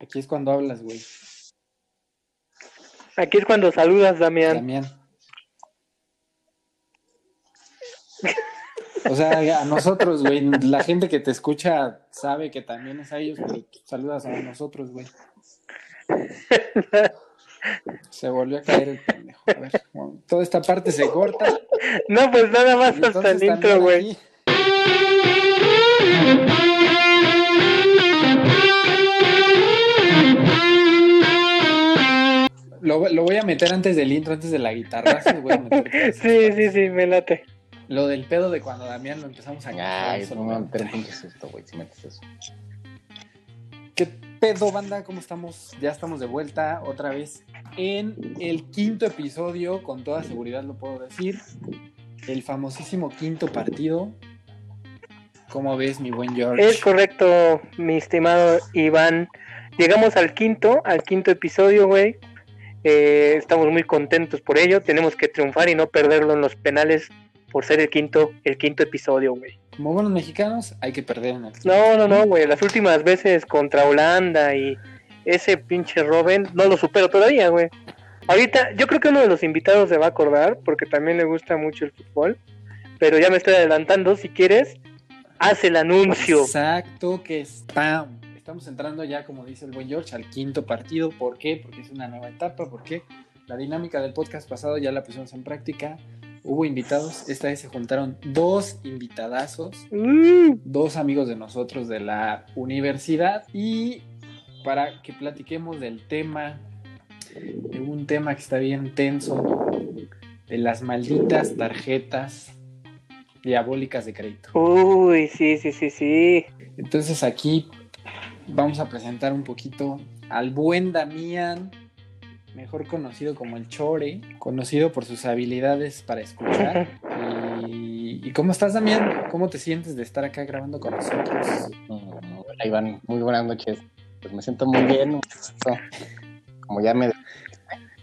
Aquí es cuando hablas, güey. Aquí es cuando saludas, Damián. Damián. O sea, a nosotros, güey. La gente que te escucha sabe que también es a ellos, pero saludas a nosotros, güey. Se volvió a caer el pendejo. A ver, bueno, toda esta parte se corta. No, pues nada más hasta el intro, güey. aquí- Lo, lo voy a meter antes del intro, antes de la guitarra. voy a meter todas esas Sí, sí, sí, me late. Lo del pedo de cuando Damián lo empezamos a Ay, eso no lo me voy a meter un meter. pinche susto, güey, si metes eso. ¿Qué pedo, banda? ¿Cómo estamos? Ya estamos de vuelta otra vez en el quinto episodio, con toda seguridad lo puedo decir. El famosísimo quinto partido. ¿Cómo ves, mi buen George? Es correcto, mi estimado Iván. Llegamos al quinto, al quinto episodio, güey. Eh, estamos muy contentos por ello. Tenemos que triunfar y no perderlo en los penales por ser el quinto, el quinto episodio, güey. Como buenos mexicanos, hay que perder en el No, no, no, güey. Las últimas veces contra Holanda y ese pinche Robin, no lo supero todavía, güey. Ahorita, yo creo que uno de los invitados se va a acordar, porque también le gusta mucho el fútbol. Pero ya me estoy adelantando. Si quieres, haz el anuncio. Exacto, que está. Estamos entrando ya, como dice el buen George, al quinto partido. ¿Por qué? Porque es una nueva etapa. Porque la dinámica del podcast pasado ya la pusimos en práctica. Hubo invitados. Esta vez se juntaron dos invitadazos. Mm, dos amigos de nosotros de la universidad y para que platiquemos del tema, de un tema que está bien tenso, de las malditas tarjetas diabólicas de crédito. Uy, sí, sí, sí, sí. Entonces aquí vamos a presentar un poquito al buen Damián, mejor conocido como el Chore, conocido por sus habilidades para escuchar. Y, ¿y cómo estás, Damián? ¿Cómo te sientes de estar acá grabando con nosotros? Hola, Iván, muy buenas noches. Pues me siento muy bien. Como ya me...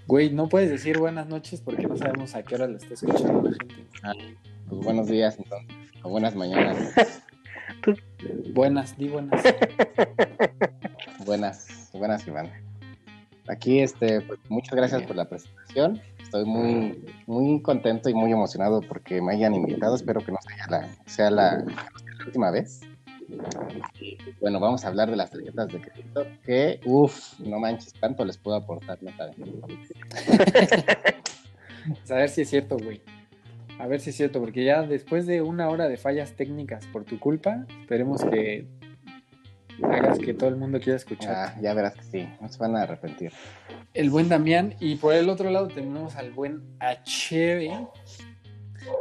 Güey, no puedes decir buenas noches porque no sabemos a qué hora lo está escuchando la gente. Pues buenos días, entonces. O buenas mañanas. Buenas, di buenas. Buenas, buenas, Iván. Aquí, este, pues muchas gracias por la presentación. Estoy muy, muy contento y muy emocionado porque me hayan invitado. Espero que no sea la, sea la, la última vez. Bueno, vamos a hablar de las tarjetas de crédito que, uff, no manches, tanto les puedo aportar, no saben. A ver si es cierto, güey. A ver si es cierto, porque ya después de una hora de fallas técnicas por tu culpa, esperemos que hagas que todo el mundo quiera escuchar. Ah, ya verás que sí, no se van a arrepentir. El buen Damián, y por el otro lado tenemos al buen Achebe,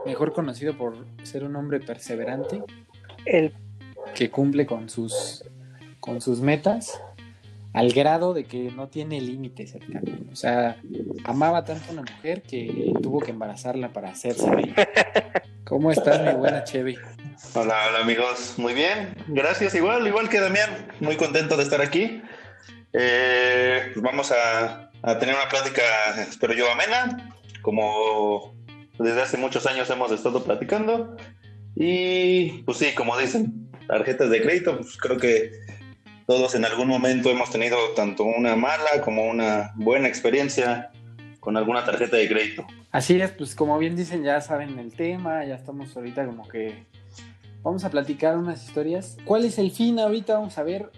mejor conocido por ser un hombre perseverante, El que cumple con sus, con sus metas al grado de que no tiene límites. el cabrón. O sea, amaba tanto a una mujer que tuvo que embarazarla para hacerse de ella. ¿Cómo estás, mi buena Cheve? Hola, hola amigos, muy bien, gracias, igual, igual que Damián, muy contento de estar aquí. Eh, pues vamos a, a tener una plática, espero yo, amena, como desde hace muchos años hemos estado platicando. Y pues sí, como dicen, tarjetas de crédito, pues creo que todos en algún momento hemos tenido tanto una mala como una buena experiencia con alguna tarjeta de crédito. Así es, pues como bien dicen, ya saben el tema, ya estamos ahorita como que vamos a platicar unas historias. ¿Cuál es el fin ahorita? Vamos a ver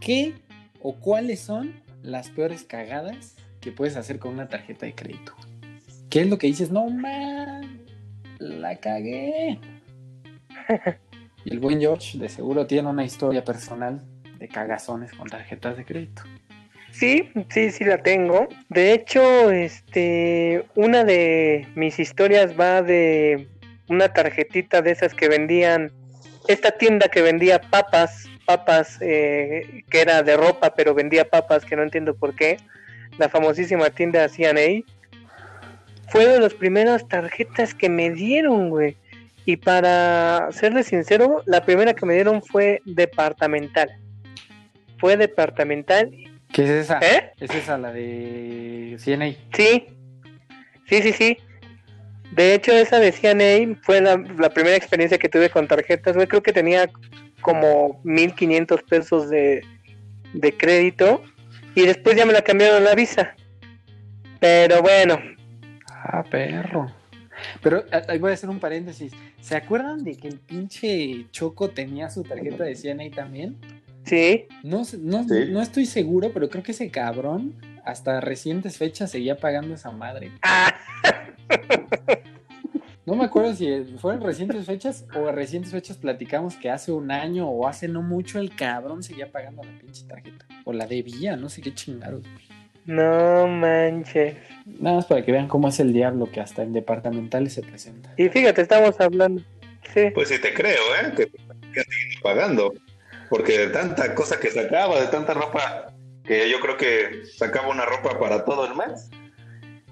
qué o cuáles son las peores cagadas que puedes hacer con una tarjeta de crédito. ¿Qué es lo que dices? No, man, la cagué. Y el buen George de seguro tiene una historia personal de cagazones con tarjetas de crédito. Sí, sí, sí la tengo. De hecho, este, una de mis historias va de una tarjetita de esas que vendían, esta tienda que vendía papas, papas, eh, que era de ropa, pero vendía papas, que no entiendo por qué, la famosísima tienda C&A, fue de las primeras tarjetas que me dieron, güey. Y para serles sincero, la primera que me dieron fue departamental. Fue departamental ¿Qué es esa? ¿Eh? Es esa, la de CNA. Sí, sí, sí, sí. De hecho, esa de CNA fue la, la primera experiencia que tuve con tarjetas. güey. Creo que tenía como 1500 pesos de, de crédito y después ya me la cambiaron la Visa. Pero bueno. Ah, perro. Pero ahí voy a hacer un paréntesis. ¿Se acuerdan de que el pinche Choco tenía su tarjeta de CNA también? Sí. No, no, no estoy seguro, pero creo que ese cabrón hasta recientes fechas seguía pagando esa madre. Ah. No me acuerdo si fueron recientes fechas o recientes fechas platicamos que hace un año o hace no mucho el cabrón seguía pagando la pinche tarjeta. O la debía, no sé qué chingados. No manches. Nada más para que vean cómo es el diablo que hasta en departamentales se presenta. Y fíjate, estamos hablando. Sí. Pues sí te creo, ¿eh? Que, que pagando. Porque de tanta cosa que sacaba, de tanta ropa, que yo creo que sacaba una ropa para todo el mes.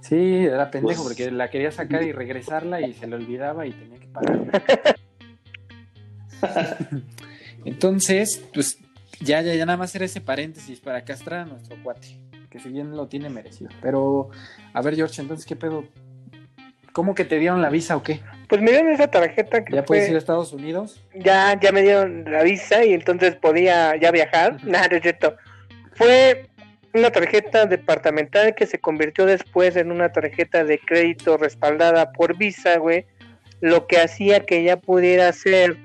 Sí, era pendejo pues, porque la quería sacar y regresarla y se le olvidaba y tenía que pagar. Entonces, pues ya, ya, ya nada más era ese paréntesis para castrar a nuestro cuate, que si bien lo tiene merecido. Pero, a ver, George, entonces, ¿qué pedo? ¿Cómo que te dieron la visa o qué? Pues me dieron esa tarjeta que ¿Ya puedes ir a Estados Unidos? Ya, ya me dieron la visa y entonces podía ya viajar. Nada, no es cierto. Fue una tarjeta departamental que se convirtió después en una tarjeta de crédito respaldada por Visa, güey, lo que hacía que ya pudiera ser,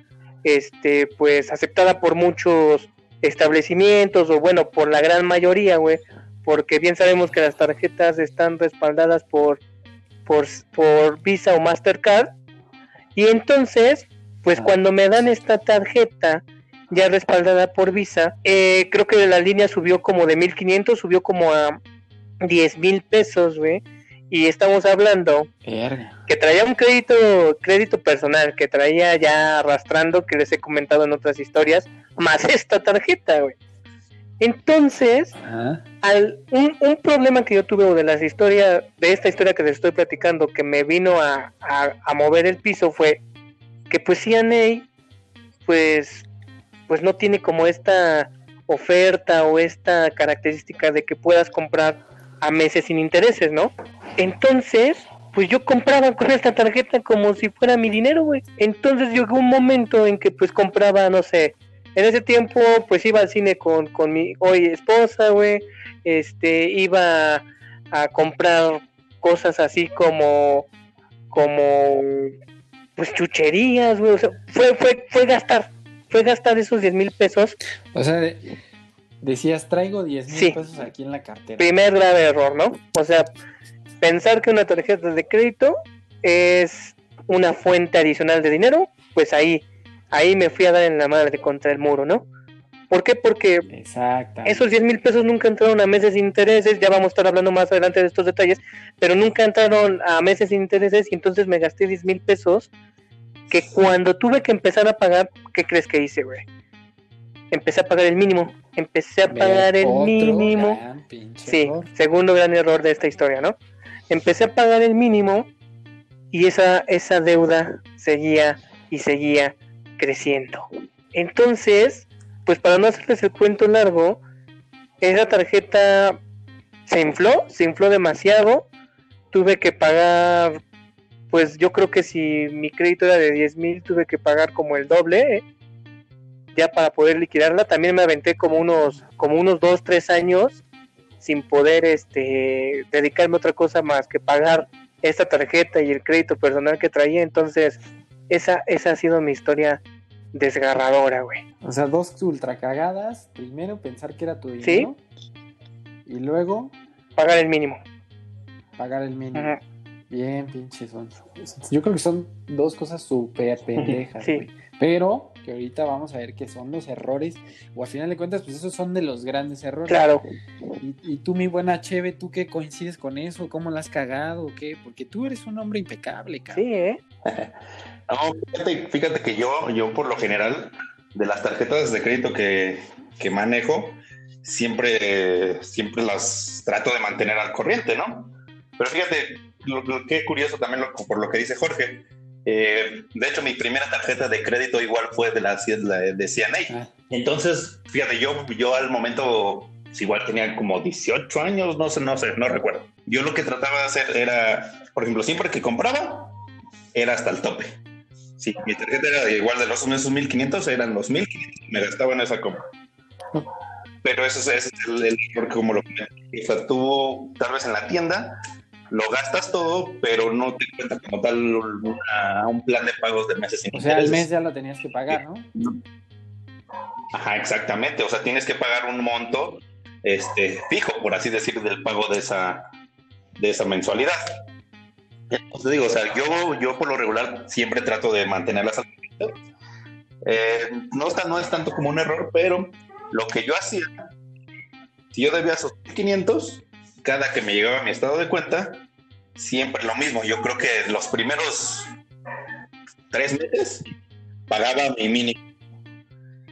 este, pues, aceptada por muchos establecimientos, o bueno, por la gran mayoría, güey, porque bien sabemos que las tarjetas están respaldadas por, por, por Visa o Mastercard, y entonces, pues cuando me dan esta tarjeta, ya respaldada por Visa. Eh, creo que la línea subió como de 1500, subió como a 10 mil pesos, güey. Y estamos hablando que traía un crédito, crédito personal, que traía ya arrastrando, que les he comentado en otras historias, más esta tarjeta, güey. Entonces, al, un, un, problema que yo tuve de las historias, de esta historia que les estoy platicando, que me vino a, a, a mover el piso fue que pues CNA, pues pues no tiene como esta oferta o esta característica de que puedas comprar a meses sin intereses, ¿no? Entonces, pues yo compraba con esta tarjeta como si fuera mi dinero, güey. Entonces llegó un momento en que pues compraba, no sé, en ese tiempo pues iba al cine con, con mi hoy esposa, güey. Este, iba a comprar cosas así como, como, pues chucherías, güey. O sea, fue, fue, fue gastar, fue gastar esos 10 mil pesos. O sea, decías, traigo 10 mil pesos aquí en la cartera. Primer grave error, ¿no? O sea, pensar que una tarjeta de crédito es una fuente adicional de dinero, pues ahí, ahí me fui a dar en la madre contra el muro, ¿no? ¿Por qué? Porque esos 10 mil pesos nunca entraron a meses sin intereses, ya vamos a estar hablando más adelante de estos detalles, pero nunca entraron a meses sin intereses y entonces me gasté 10 mil pesos que cuando tuve que empezar a pagar, ¿qué crees que hice, güey? Empecé a pagar el mínimo. Empecé a pagar el mínimo. Sí, segundo gran error de esta historia, ¿no? Empecé a pagar el mínimo y esa, esa deuda seguía y seguía creciendo. Entonces, pues para no hacerles el cuento largo, esa tarjeta se infló, se infló demasiado. Tuve que pagar pues yo creo que si mi crédito era de 10 mil, tuve que pagar como el doble, ¿eh? ya para poder liquidarla. También me aventé como unos, como unos 2, 3 años sin poder este, dedicarme a otra cosa más que pagar esta tarjeta y el crédito personal que traía. Entonces, esa, esa ha sido mi historia desgarradora, güey. O sea, dos ultra cagadas. Primero pensar que era tu dinero. ¿Sí? Y luego... Pagar el mínimo. Pagar el mínimo. Bien, pinche son. Yo creo que son dos cosas súper pendejas, sí. Pero que ahorita vamos a ver qué son los errores, o al final de cuentas, pues esos son de los grandes errores. Claro. Y, tú, mi buena Cheve, ¿tú qué coincides con eso? ¿Cómo la has cagado qué? Porque tú eres un hombre impecable, cabrón. Sí, ¿eh? no, fíjate, que yo, yo por lo general, de las tarjetas de crédito que, que manejo, siempre, siempre las trato de mantener al corriente, ¿no? Pero fíjate, lo, que curioso también por lo que dice Jorge. Eh, de hecho, mi primera tarjeta de crédito igual fue de la, de CNA. Ah. Entonces, fíjate, yo, yo al momento pues, igual tenía como 18 años, no sé, no sé, no recuerdo. Yo lo que trataba de hacer era, por ejemplo, siempre que compraba, era hasta el tope. Sí, mi tarjeta era igual de los esos 1500, eran los 1500, me gastaba en esa compra. pero eso es, ese es el, el error como lo o sea, tú tal vez en la tienda lo gastas todo, pero no te cuenta como tal una- un plan de pagos de meses sin O sea, al mes ya lo tenías que pagar, ¿no? Ajá, exactamente. O sea, tienes que pagar un monto este, fijo, por así decir, del pago de esa, de esa mensualidad. Entonces digo, o sea, yo, yo por lo regular siempre trato de mantenerlas al eh, no, está, no es tanto como un error, pero lo que yo hacía, si yo debía esos 500, cada que me llegaba mi estado de cuenta, siempre lo mismo. Yo creo que los primeros tres meses pagaba mi mínimo.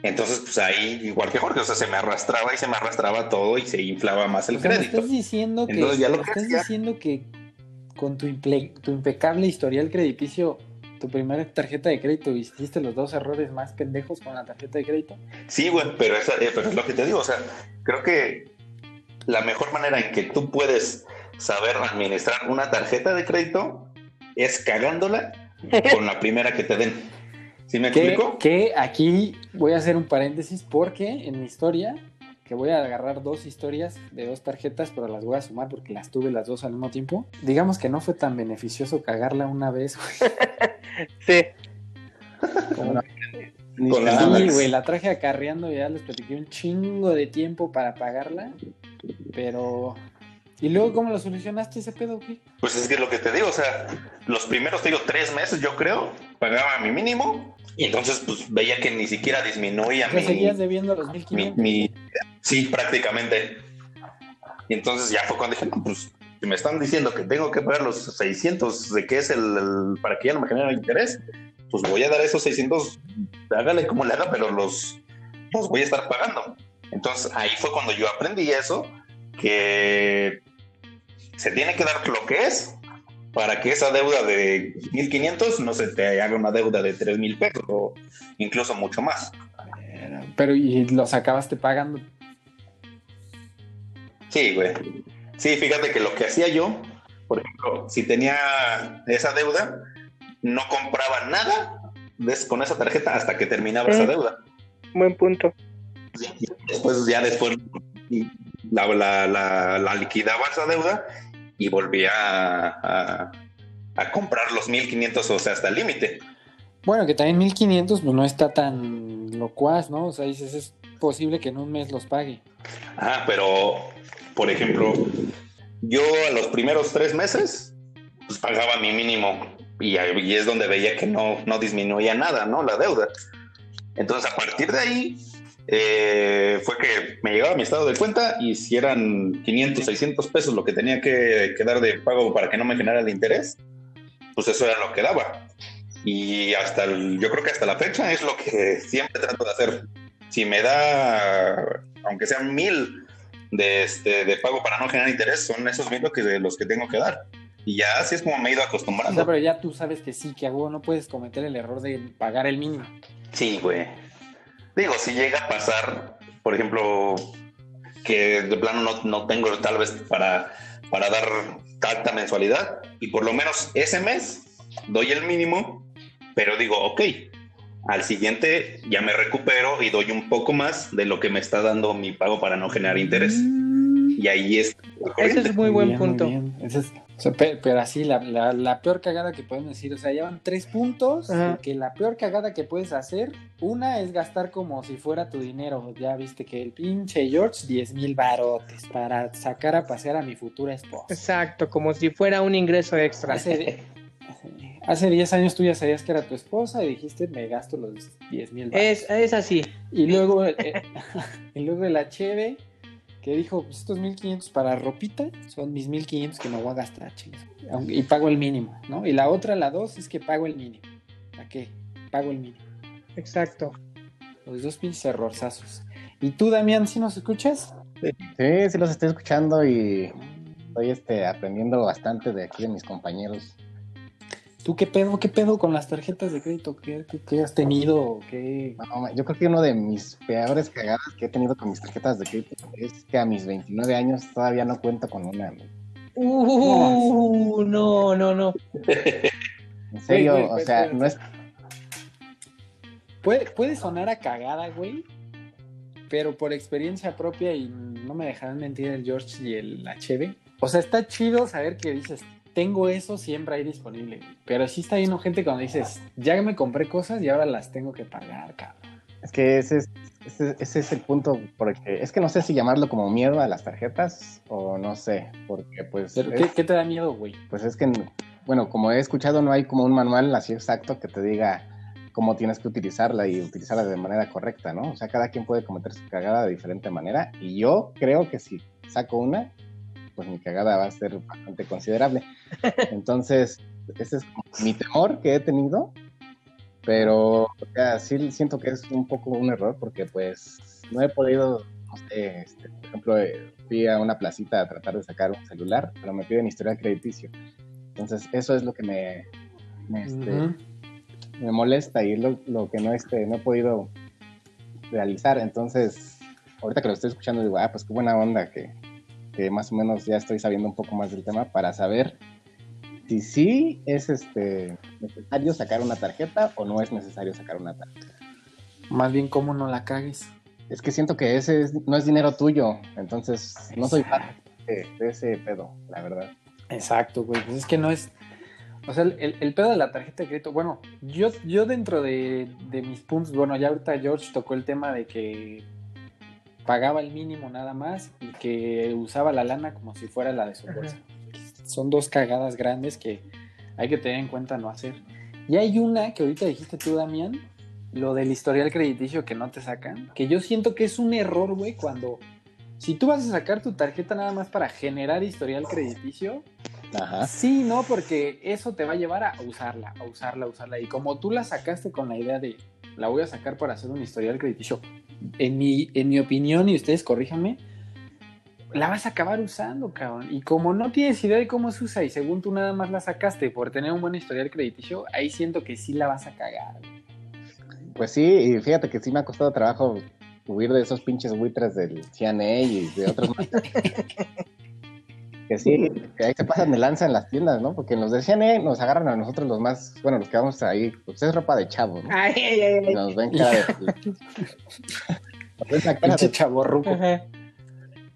Entonces, pues ahí, igual que Jorge, o sea, se me arrastraba y se me arrastraba todo y se inflaba más el O sea, me crédito. estás diciendo que, Entonces, ya lo que estás diciendo que con tu, imple- tu impecable historial crediticio, tu primera tarjeta de crédito, hiciste los dos errores más pendejos con la tarjeta de crédito. Sí, güey, pero, esa- eh, pero es lo que te digo, o sea, creo que la mejor manera en que tú puedes saber administrar una tarjeta de crédito es cagándola con la primera que te den. ¿Sí me Que, explico? que aquí voy a hacer un paréntesis porque en mi historia, que voy a agarrar dos historias de dos tarjetas, pero las voy a sumar porque las tuve las dos al mismo tiempo. Digamos que no fue tan beneficioso cagarla una vez, güey, Sí, como Ni Con la- nada. Sí, güey, la traje acarreando, ya les platiqué un chingo de tiempo para pagarla, pero... ¿Y luego cómo lo solucionaste ese pedo, güey? Pues es que es lo que te digo, o sea, los primeros, te digo, tres meses, yo creo, pagaba mi mínimo y entonces, pues veía que ni siquiera disminuía ¿Ya mi, seguías debiendo los mi, 1500? mi- sí, prácticamente. Y entonces ya fue cuando dije, pues si me están diciendo que tengo que pagar los 600 de que es el, el- para que ya no me genere interés, pues voy a dar esos 600, hágale como le haga, pero los, los voy a estar pagando. Entonces ahí fue cuando yo aprendí eso, que se tiene que dar lo que es para que esa deuda de 1500 no se te haga una deuda de 3000 pesos o incluso mucho más. Pero y los acabaste pagando. Sí, güey. Sí, fíjate que lo que hacía yo, por ejemplo, si tenía esa deuda, no compraba nada con esa tarjeta hasta que terminaba esa Mm. deuda. buen punto. Y Después, ya después, la, la, la- la liquidaba esa deuda y volvía a, a- a comprar los 1500, o sea, hasta el límite. Bueno, que también 1500 pues no está tan locuaz, ¿no? O sea, dices, es posible que en un mes los pague. Ah, pero, por ejemplo, yo a los primeros tres meses, pues pagaba mi mínimo y, es donde veía que no, no disminuía nada, ¿no? La deuda. Entonces, a partir de ahí, eh, fue que me llegaba mi estado de cuenta y si eran 500, 600 pesos lo que tenía que, que dar de pago para que no me generara el interés, pues eso era lo que daba. Y hasta el- yo creo que hasta la fecha es lo que siempre trato de hacer. Si me da, aunque sean mil de, este, de pago para no generar interés, son esos mil lo que, los que tengo que dar. Y ya así es como me he ido O sea, acostumbrando. pero ya tú sabes que sí, que a no puedes cometer el error de pagar el mínimo. Sí, güey. Digo, si llega a pasar, por ejemplo, que de plano no, no tengo tal vez para, para dar tanta mensualidad y por lo menos ese mes doy el mínimo, pero digo, ok, al siguiente ya me recupero y doy un poco más de lo que me está dando mi pago para no generar interés. Y ahí es... Ese es muy buen bien, punto. bien. Ese es- o sea, pe- pero, así, la, la- la peor cagada que podemos decir, o sea, llevan tres puntos, Ajá. que la peor cagada que puedes hacer, una es gastar como si fuera tu dinero. Ya viste que el pinche George, 10 mil barotes para sacar a pasear a mi futura esposa. Exacto, como si fuera un ingreso extra. Hace, hace 10 años tú ya sabías que era tu esposa y dijiste, me gasto los 10 mil Es, es así. Y luego, eh, y luego la Cheve, que dijo, pues estos 1500 para ropita son mis 1500 que me voy a gastar, chicos. Y pago el mínimo, ¿no? Y la otra, la dos, es que pago el mínimo. ¿Para qué? Pago el mínimo. Exacto. Los dos pinches errorzazos. ¿Y tú, Damián, si nos escuchas? Sí, sí los estoy escuchando y estoy este, aprendiendo bastante de aquí de mis compañeros. ¿Tú qué pedo, qué pedo con las tarjetas de crédito? ¿Qué, qué- qué has tenido? ¿Qué... No, yo creo que uno de mis peores cagadas que he tenido con mis tarjetas de crédito es que a mis 29 años todavía no cuento con una. Uh, no, no, no. En serio, Güey, güey, o sea, no es Puede, puede sonar a cagada, güey. pero por experiencia propia y no me dejarán mentir el George y el HB. O sea, está chido saber que dices, tengo eso siempre ahí disponible. Pero sí está lleno gente cuando dices, ya me compré cosas y ahora las tengo que pagar, cabrón. Es que ese es, ese, ese es el punto, porque es que no sé si llamarlo como miedo a las tarjetas o no sé, porque pues... Pero, es- ¿qué, qué te da miedo, güey? Pues es que, bueno, como he escuchado, no hay como un manual así exacto que te diga cómo tienes que utilizarla y utilizarla de manera correcta, ¿no? O sea, cada quien puede cometer su cagada de diferente manera y yo creo que si saco una, pues mi cagada va a ser bastante considerable. Entonces, ese es mi temor que he tenido, pero o sea, sí siento que es un poco un error porque pues no he podido, no sé, este, por ejemplo, eh, fui a una placita a tratar de sacar un celular, pero me piden historial crediticio. Entonces, eso es lo que me, me, este, Ujú. me molesta y es lo, lo que no, este, no he podido realizar. Entonces, ahorita que lo estoy escuchando, digo, ah, pues qué buena onda que, que más o menos ya estoy sabiendo un poco más del tema para saber si sí es este, necesario sacar una tarjeta o no es necesario sacar una tarjeta. Más bien, ¿cómo no la cagues? Es que siento que ese es- no es dinero tuyo, entonces no soy parte de, de ese pedo, la verdad. Exacto, güey. Pues es que no es. O sea, el, el pedo de la tarjeta de crédito. Bueno, yo, yo dentro de, de mis puntos. Bueno, ya ahorita George tocó el tema de que pagaba el mínimo nada más y que usaba la lana como si fuera la de su bolsa. Son dos cagadas grandes que hay que tener en cuenta no hacer. Y hay una que ahorita dijiste tú, Damián, lo del historial crediticio que no te sacan, que yo siento que es un error, güey, cuando si tú vas a sacar tu tarjeta nada más para generar historial crediticio, Ajá. sí, no, porque eso te va a llevar a usarla, a usarla, a usarla. Y como tú la sacaste con la idea de la voy a sacar para hacer un historial crediticio, en mi, en mi opinión, y ustedes corríjanme, la vas a acabar usando, cabrón. Y como no tienes idea de cómo se usa y según tú nada más la sacaste por tener un buen historial crediticio, ahí siento que sí la vas a cagar. Pues sí, y fíjate que sí me ha costado trabajo huir de esos pinches buitres del CNA y de otros más. que sí, que ahí se pasan de lanza en las tiendas, ¿no? Porque en los de CNA nos agarran a nosotros los más, bueno, los que vamos ahí, pues es ropa de chavo, ¿no? Ay, ay, ay, nos ven cara de... nos ven la cara Pinche de chavorruco. Ajá.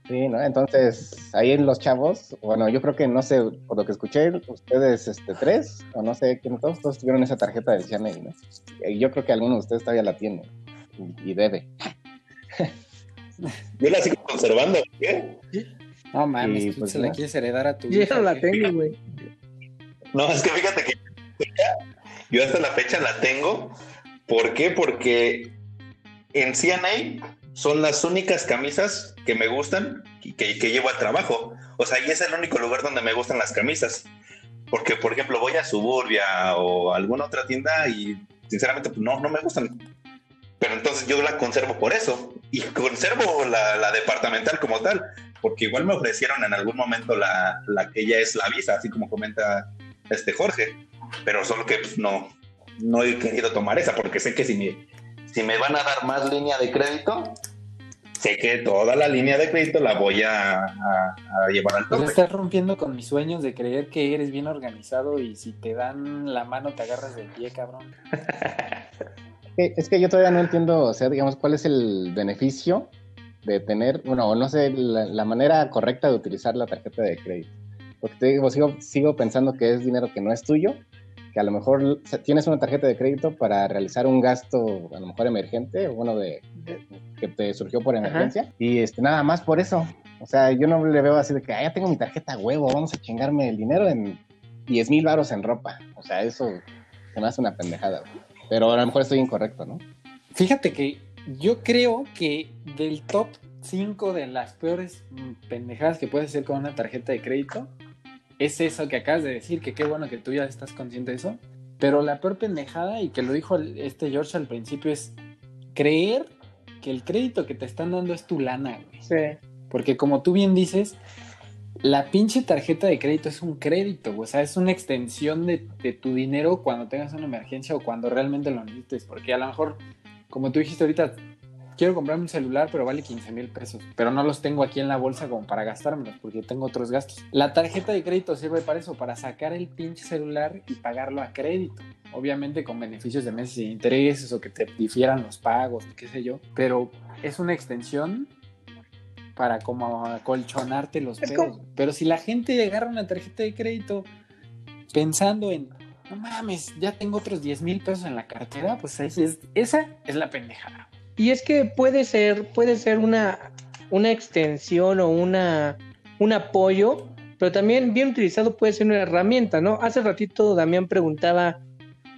Sí, ¿no? Entonces, ahí en los chavos, bueno, yo creo que no sé, por lo que escuché, ustedes este, tres, o no sé quién, todos, todos tuvieron esa tarjeta del CNA, ¿no? Y yo creo que alguno de ustedes todavía la tiene y, y debe. Yo la sigo conservando. ¿qué? No mames, Y, tú pues, se la quieres heredar a tu Yo hija, ya la tengo, güey. No, es que fíjate que yo hasta la fecha la tengo. ¿Por qué? Porque en CNA son las únicas camisas que me gustan y que, que llevo al trabajo. O sea, y es el único lugar donde me gustan las camisas. Porque, por ejemplo, voy a Suburbia o a alguna otra tienda y sinceramente pues, no, no me gustan. Pero entonces yo la conservo por eso. Y conservo la, la departamental como tal. Porque igual me ofrecieron en algún momento la, la que ya es la visa, así como comenta este Jorge. Pero solo que pues, no, no he querido tomar esa porque sé que si me, si me van a dar más línea de crédito, sé que toda la línea de crédito la voy a, a- a llevar al Pues tope. estás rompiendo con mis sueños de creer que eres bien organizado y si te dan la mano te agarras del pie, cabrón. Es que yo todavía no entiendo, o sea, digamos, cuál es el beneficio de tener, bueno, o no sé, la, la manera correcta de utilizar la tarjeta de crédito. Porque te digo, sigo, sigo pensando que es dinero que no es tuyo, que a lo mejor o sea, tienes una tarjeta de crédito para realizar un gasto, a lo mejor emergente, bueno, de, de- que te surgió por emergencia, y este, nada más por eso. O sea, yo no le veo así de que, ah, ya tengo mi tarjeta huevo, vamos a chingarme el dinero en 10 mil baros en ropa. O sea, eso se me hace una pendejada. Pero a lo mejor estoy incorrecto, ¿no? Fíjate que yo creo que del top 5 de las peores pendejadas que puedes hacer con una tarjeta de crédito es eso que acabas de decir, que qué bueno que tú ya estás consciente de eso. Pero la peor pendejada, y que lo dijo este George al principio, es creer que el crédito que te están dando es tu lana, güey. Sí. Porque como tú bien dices, la pinche tarjeta de crédito es un crédito, güey. o sea, es una extensión de, de tu dinero cuando tengas una emergencia o cuando realmente lo necesites. Porque a lo mejor, como tú dijiste ahorita, quiero comprarme un celular, pero vale 15 mil pesos. Pero no los tengo aquí en la bolsa como para gastármelos, porque tengo otros gastos. La tarjeta de crédito sirve para eso, para sacar el pinche celular y pagarlo a crédito. Obviamente con beneficios de meses sin intereses o que te difieran los pagos, qué sé yo. Pero es una extensión para como acolchonarte los pedos. Pero si la gente agarra una tarjeta de crédito pensando en, no mames, ya tengo otros 10 mil pesos en la cartera, pues es, esa es la pendejada. Y es que puede ser, puede ser una, una extensión o una, un apoyo, pero también bien utilizado puede ser una herramienta, ¿no? Hace ratito Damián preguntaba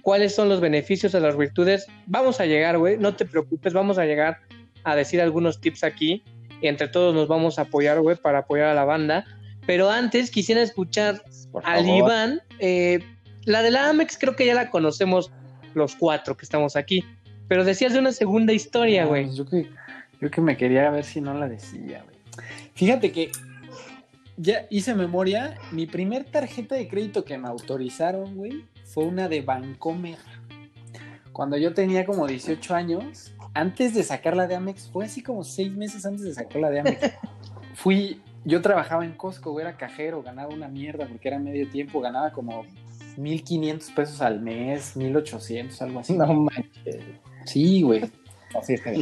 cuáles son los beneficios a las virtudes. Vamos a llegar, güey, no te preocupes, vamos a llegar a decir algunos tips aquí. Y entre todos nos vamos a apoyar, güey, para apoyar a la banda. Pero antes quisiera escuchar al Iván. Eh, la de la Amex creo que ya la conocemos los cuatro que estamos aquí. Pero decías de una segunda historia, güey. yo, que, yo que me quería ver si no la decía, güey. Fíjate que ya hice memoria. Mi primer tarjeta de crédito que me autorizaron, güey, fue una de Bancomer. Cuando yo tenía como 18 años, antes de sacarla de Amex, fue así como seis meses antes de sacarla de Amex. Fui, yo trabajaba en Costco, güey, era cajero, ganaba una mierda porque era medio tiempo, ganaba como 1500 pesos al mes, 1800, algo así. No manches. Sí, güey.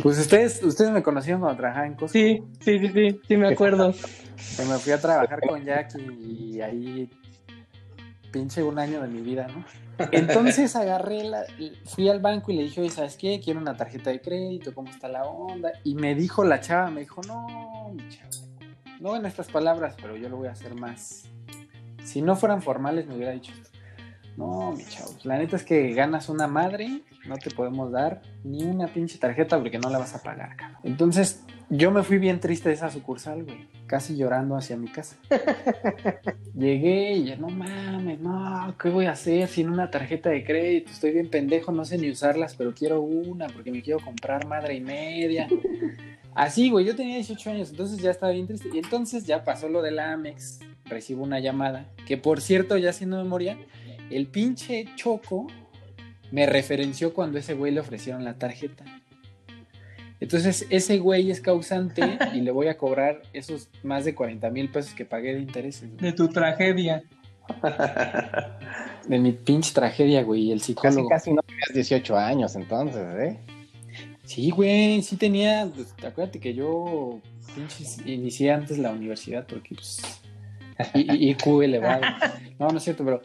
pues ustedes, ustedes me conocieron cuando trabajaba en Costco. Sí, sí, sí, sí, sí me acuerdo. Que me fui a trabajar con Jack y, ahí pinche un año de mi vida, ¿no? Entonces agarré la, fui al banco y le dije, oye, ¿sabes qué? Quiero una tarjeta de crédito, ¿cómo está la onda? Y me dijo la chava, me dijo, no, mi chava, no en estas palabras, pero yo lo voy a hacer más. Si no fueran formales, me hubiera dicho, no, mi chavo, la neta es que ganas una madre, no te podemos dar ni una pinche tarjeta porque no la vas a pagar, cabrón. Entonces, yo me fui bien triste de esa sucursal, güey, casi llorando hacia mi casa. Llegué y ya, no mames, no, ¿qué voy a hacer sin una tarjeta de crédito? Estoy bien pendejo, no sé ni usarlas, pero quiero una porque me quiero comprar madre y media. Así, güey, yo tenía 18 años, entonces ya estaba bien triste. Y entonces ya pasó lo de la Amex, recibo una llamada, que por cierto, ya haciendo memoria, el pinche Choco me referenció cuando ese güey le ofrecieron la tarjeta. Entonces, ese güey es causante y le voy a cobrar esos más de 40 mil pesos que pagué de intereses. De tu tragedia. De mi pinche tragedia, güey, el psicólogo. Casi, casi no tenías 18 años entonces, ¿eh? Sí, güey, sí tenía, pues, acuérdate que yo pinche inicié antes la universidad porque, pues, y, y, elevado. No, no es cierto, pero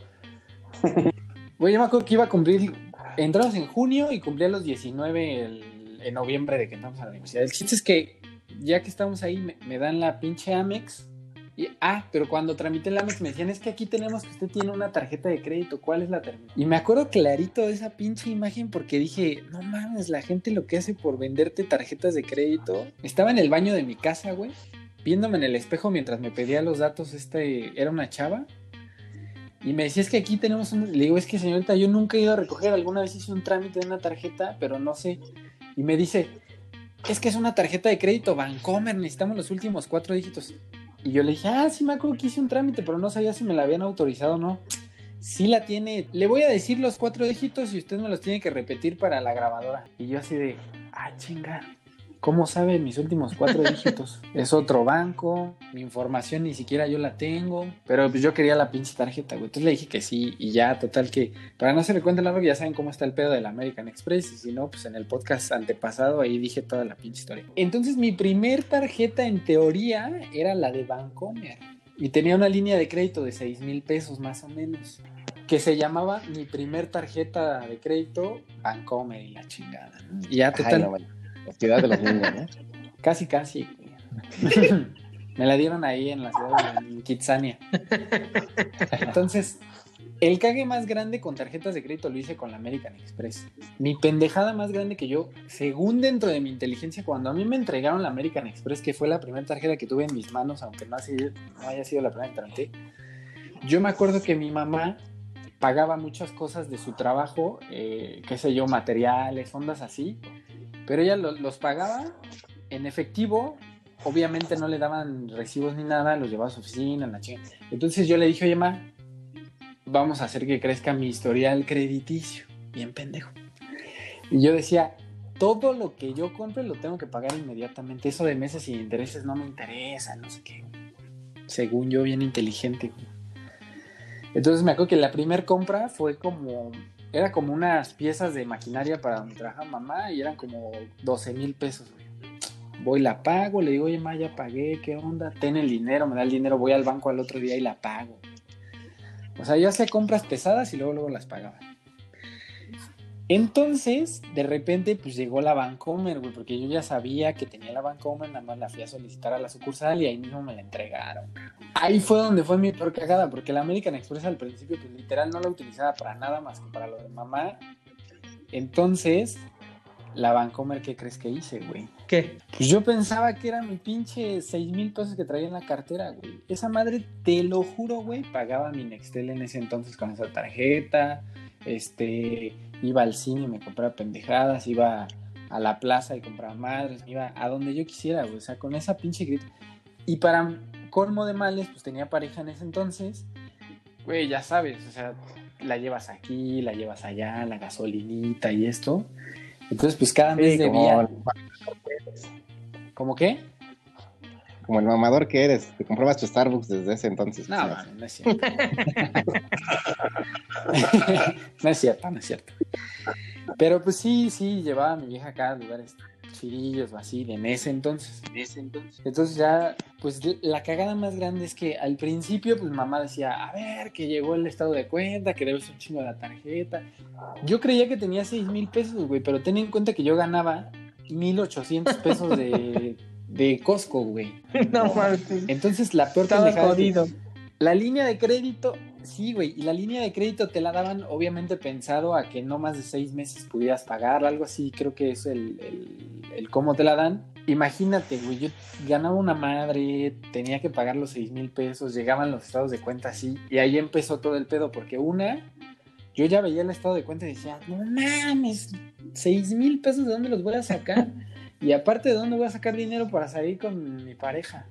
Güey, yo me acuerdo que iba a cumplir, entramos en junio y cumplía los 19 en noviembre de que entramos a la universidad. El chiste es que ya que estamos ahí me, dan la pinche Amex. Y, ah, pero cuando tramité el Amex me decían, es que aquí tenemos que usted tiene una tarjeta de crédito, ¿cuál es la tarjeta? Y me acuerdo clarito de esa pinche imagen porque dije, no mames, la gente lo que hace por venderte tarjetas de crédito. Estaba en el baño de mi casa, güey, viéndome en el espejo mientras me pedía los datos, este, era una chava. Y me decía, es que aquí tenemos un... Le digo, es que señorita, yo nunca he ido a recoger, alguna vez hice un trámite de una tarjeta, pero no sé. Y me dice, es que es una tarjeta de crédito Vancomer, necesitamos los últimos cuatro dígitos. Y yo le dije, ah, sí me acuerdo que hice un trámite, pero no sabía si me la habían autorizado o no. Sí la tiene. Le voy a decir los cuatro dígitos y usted me los tiene que repetir para la grabadora. Y yo así de, ah, chinga. ¿Cómo sabe mis últimos cuatro dígitos? Es otro banco, mi información ni siquiera yo la tengo, pero pues yo quería la pinche tarjeta, güey. Entonces le dije que sí y ya, total que, para no se le cuente largo, ya saben cómo está el pedo del American Express y si no, pues en el podcast antepasado ahí dije toda la pinche historia. Entonces mi primer tarjeta en teoría era la de Bancomer y tenía una línea de crédito de 6 mil pesos más o menos que se llamaba mi primer tarjeta de crédito Bancomer y la chingada. Y ya total. La ciudad de los niños, ¿no? Casi, casi. Me la dieron ahí en la ciudad de Kitsania. Entonces, el cague más grande con tarjetas de crédito lo hice con la American Express. Mi pendejada más grande que yo, según dentro de mi inteligencia, cuando a mí me entregaron la American Express, que fue la primera tarjeta que tuve en mis manos, aunque no, haya sido la primera que traté, yo me acuerdo que mi mamá pagaba muchas cosas de su trabajo, eh, qué sé yo, materiales, ondas así, pero ella los pagaba en efectivo. Obviamente no le daban recibos ni nada, los llevaba a su oficina, en la chica. Entonces yo le dije, oye, ma, vamos a hacer que crezca mi historial crediticio. Bien pendejo. Y yo decía, todo lo que yo compre lo tengo que pagar inmediatamente. Eso de meses sin intereses no me interesa, no sé qué. Según yo, bien inteligente. Entonces me acuerdo que la primera compra fue como, era como unas piezas de maquinaria para donde trabaja mamá y eran como 12 mil pesos, güey. Voy, la pago, le digo, oye, ma, ya pagué, ¿qué onda? Ten el dinero, me da el dinero, voy al banco al otro día y la pago. O sea, yo hacía compras pesadas y luego, luego las pagaba. Entonces, de repente, pues llegó la Vancomer, güey, porque yo ya sabía que tenía la Vancomer, nada más la fui a solicitar a la sucursal y ahí mismo me la entregaron. Ahí fue donde fue mi peor cagada, porque la American Express al principio, pues literal no la utilizaba para nada más que para lo de mamá. Entonces, la Vancomer, ¿qué crees que hice, güey? ¿Qué? Pues yo pensaba que era mi pinche 6 mil pesos que traía en la cartera, güey. Esa madre, te lo juro, güey, pagaba mi Nextel en ese entonces con esa tarjeta. Este, iba al cine y me compraba pendejadas, iba a la plaza y compraba madres, iba a donde yo quisiera, güey. O sea, con esa pinche grita. Y para colmo de males, pues tenía pareja en ese entonces. Güey, ya sabes, o sea, la llevas aquí, la llevas allá, la gasolinita y esto. Entonces, pues cada mes Sí, debía. como, ¿Cómo qué? Como el mamador que eres, te comprabas tu Starbucks desde ese entonces. No, no es cierto. no es cierto, no es cierto. Pero pues sí, sí, llevaba a mi vieja acá a lugares chirillos o así, de en ese entonces. En ese entonces. Entonces ya, pues la cagada más grande es que al principio, pues mamá decía, a ver, que llegó el estado de cuenta, que debes un chingo de la tarjeta. Yo creía que tenía 6 mil pesos, güey, pero ten en cuenta que yo ganaba 1,800 pesos de, de Costco, güey. No mames. Entonces la peor Estaba pendejada es que- jodido. la línea de crédito, sí, güey, y la línea de crédito te la daban obviamente pensado a que no más de seis meses pudieras pagar, algo así, creo que es el, el, el cómo te la dan. Imagínate, güey, yo ganaba una madre, tenía que pagar los seis mil pesos, llegaban los estados de cuenta así, y ahí empezó todo el pedo, porque una, yo ya veía el estado de cuenta y decía, no mames, seis mil pesos, ¿de dónde los voy a sacar? Y aparte, ¿de dónde voy a sacar dinero para salir con mi pareja?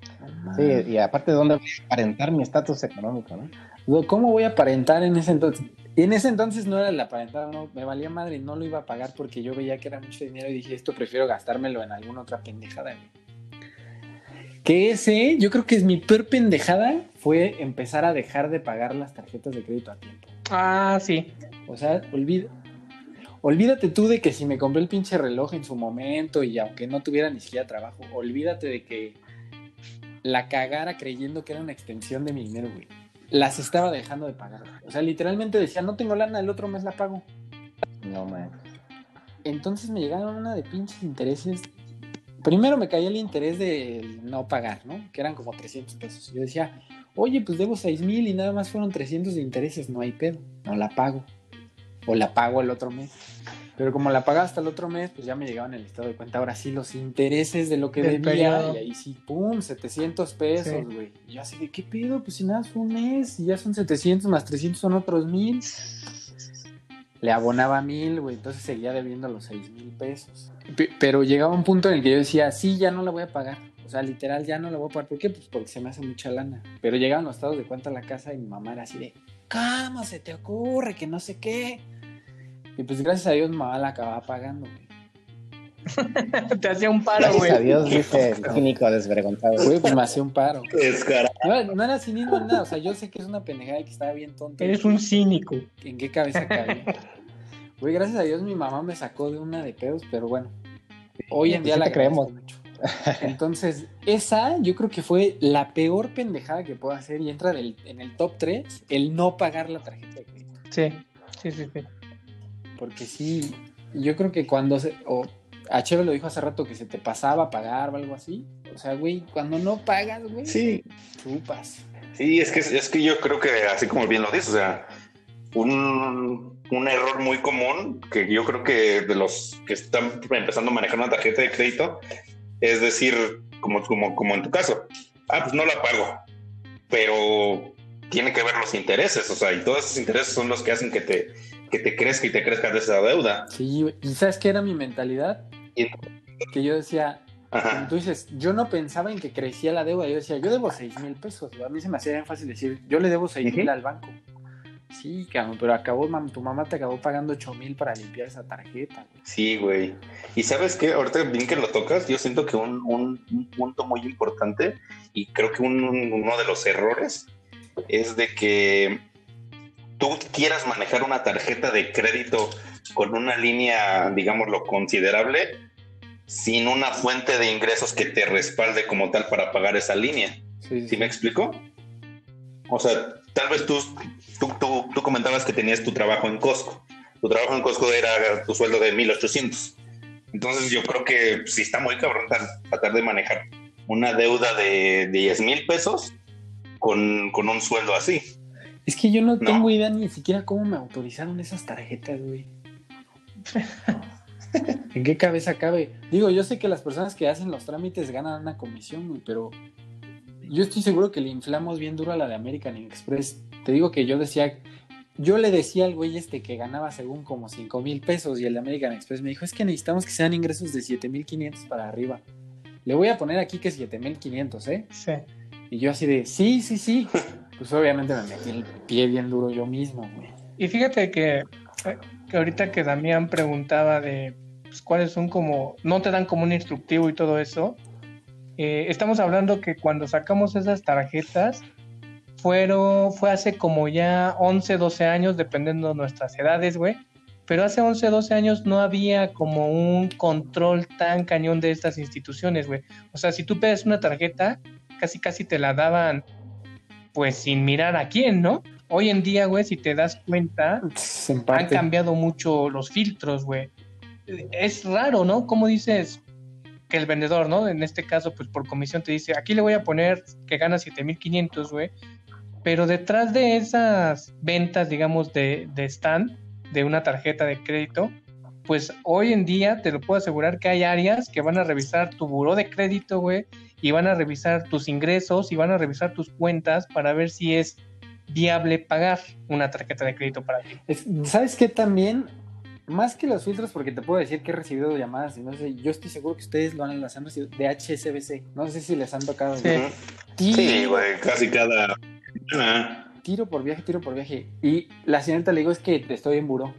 Sí, y aparte, ¿de dónde voy a aparentar mi estatus económico, no? ¿Cómo voy a aparentar en ese entonces? Y en ese entonces no era el aparentar, no, me valía madre y no lo iba a pagar porque yo veía que era mucho dinero y dije, esto prefiero gastármelo en alguna otra pendejada. Que ese, yo creo que es mi peor pendejada, fue empezar a dejar de pagar las tarjetas de crédito a tiempo. Ah, sí. O sea, olvida, olvídate tú de que si me compré el pinche reloj en su momento y aunque no tuviera ni siquiera trabajo, olvídate de que la cagara creyendo que era una extensión de mi dinero, güey. Las estaba dejando de pagar. güey. O sea, literalmente decía, no tengo lana, el otro mes la pago. No, man. Entonces me llegaron una de pinches intereses. Primero me caía el interés de no pagar, ¿no? Que eran como 300 pesos. Yo decía, oye, pues debo 6 mil y nada más fueron 300 de intereses, no hay pedo, no la pago. O la pago el otro mes. Pero como la pagaba hasta el otro mes, pues ya me llegaban el estado de cuenta. Ahora sí, los intereses de lo que Del debía. periodo. Y ahí sí, pum, 700 pesos, Sí. güey. Y yo así de, ¿qué pedo? Pues si nada, fue un mes. Y ya son 700 más 300 son otros mil. Le abonaba mil, güey. Entonces seguía debiendo los 6 mil pesos. Pe- Pero llegaba un punto en el que yo decía, sí, ya no la voy a pagar. O sea, literal, ya no la voy a pagar. ¿Por qué? Pues porque se me hace mucha lana. Pero llegaban los estados de cuenta a la casa y mi mamá era así de, ¿cómo se te ocurre? Que no sé qué. Y pues gracias a Dios mi mamá la acababa pagando, güey. Te hacía un paro, Gracias güey. a Dios, dice el cínico desvergonzado. Güey, pues me hacía un paro. Descarado. No, era- no era cinismo ni nada. O sea, yo sé que es una pendejada y que estaba bien tonto. Eres un cínico. ¿En qué cabeza cabe? Güey, gracias a Dios mi mamá me sacó de una de pedos, pero bueno. Hoy en pues día sí la creemos. mucho. Entonces, esa yo creo que fue la peor pendejada que puedo hacer y entra del- en el top 3, el no pagar la tarjeta de crédito. Sí, sí, sí. sí. Porque sí, yo creo que cuando se... O, a Chero lo dijo hace rato que se te pasaba a pagar o algo así. O sea, güey, cuando no pagas, güey, Sí, chupas. sí, es que, es que yo creo que así como bien lo dices, o sea, un, un error muy común que yo creo que de los que están empezando a manejar una tarjeta de crédito es decir, como, como, como en tu caso, ah, pues no la pago, pero tiene que ver los intereses, o sea, y todos esos intereses son los que hacen que te, que te crezca y te crezca de esa deuda. Sí. ¿Y sabes qué era mi mentalidad? Y- Que yo decía, Ajá. tú dices, yo no pensaba en que crecía la deuda. Yo decía, yo debo 6 mil pesos. A mí se me hacía bien fácil decir, yo le debo 6 mil al banco. Sí, cabrón, pero acabó, mam, tu mamá te acabó pagando 8 mil para limpiar esa tarjeta. güey. Sí, güey. Y sabes qué, ahorita bien que lo tocas, yo siento que un, un- un punto muy importante y creo que un- un- uno de los errores es de que tú quieras manejar una tarjeta de crédito con una línea, digámoslo, considerable, sin una fuente de ingresos que te respalde como tal para pagar esa línea. Sí, sí, ¿Sí me explico? O sea, tal vez tú, tú, tú, tú comentabas que tenías tu trabajo en Costco. Tu trabajo en Costco era tu sueldo de 1800. Entonces yo creo que sí está muy cabrón tra- tratar de manejar una deuda de 10 mil pesos con, con un sueldo así. Es que yo no, No. tengo idea ni siquiera cómo me autorizaron esas tarjetas, güey. ¿En qué cabeza cabe? Digo, yo sé que las personas que hacen los trámites ganan una comisión, güey, pero yo estoy seguro que le inflamos bien duro a la de American Express. Te digo que yo decía, yo le decía al güey este que ganaba según como 5 mil pesos y el de American Express me dijo, es que necesitamos que sean ingresos de 7 mil 500 para arriba. Le voy a poner aquí que 7 mil 500, ¿eh? Sí. Y yo así de, sí, sí, sí. Pues obviamente me metí el pie bien duro yo mismo, güey. Y fíjate que, eh, que ahorita que Damián preguntaba de pues, cuáles son como, no te dan como un instructivo y todo eso, eh, estamos hablando que cuando sacamos esas tarjetas, fueron, fue hace como ya 11, 12 años, dependiendo de nuestras edades, güey. Pero hace 11, 12 años no había como un control tan cañón de estas instituciones, güey. O sea, si tú pedes una tarjeta, casi casi te la daban, pues sin mirar a quién, ¿no? Hoy en día, güey, si te das cuenta, En han cambiado mucho los filtros, güey. Es raro, ¿no? Como dices que el vendedor, ¿no? En este caso, pues por comisión te dice, aquí le voy a poner que gana 7500, güey. Pero detrás de esas ventas, digamos, de, de stand, de una tarjeta de crédito, pues hoy en día te lo puedo asegurar que hay áreas que van a revisar tu buró de crédito, güey, y van a revisar tus ingresos y van a revisar tus cuentas para ver si es viable pagar una tarjeta de crédito para ti. Es- ¿Sabes qué también? Más que los filtros, porque te puedo decir que he recibido llamadas y no sé, yo estoy seguro que ustedes lo han, las han recibido de HSBC. No sé si les han tocado. Sí. güey. Sí, casi cada... Ah, tiro por viaje, tiro por viaje. Y la señorita le digo, es que te estoy en buró.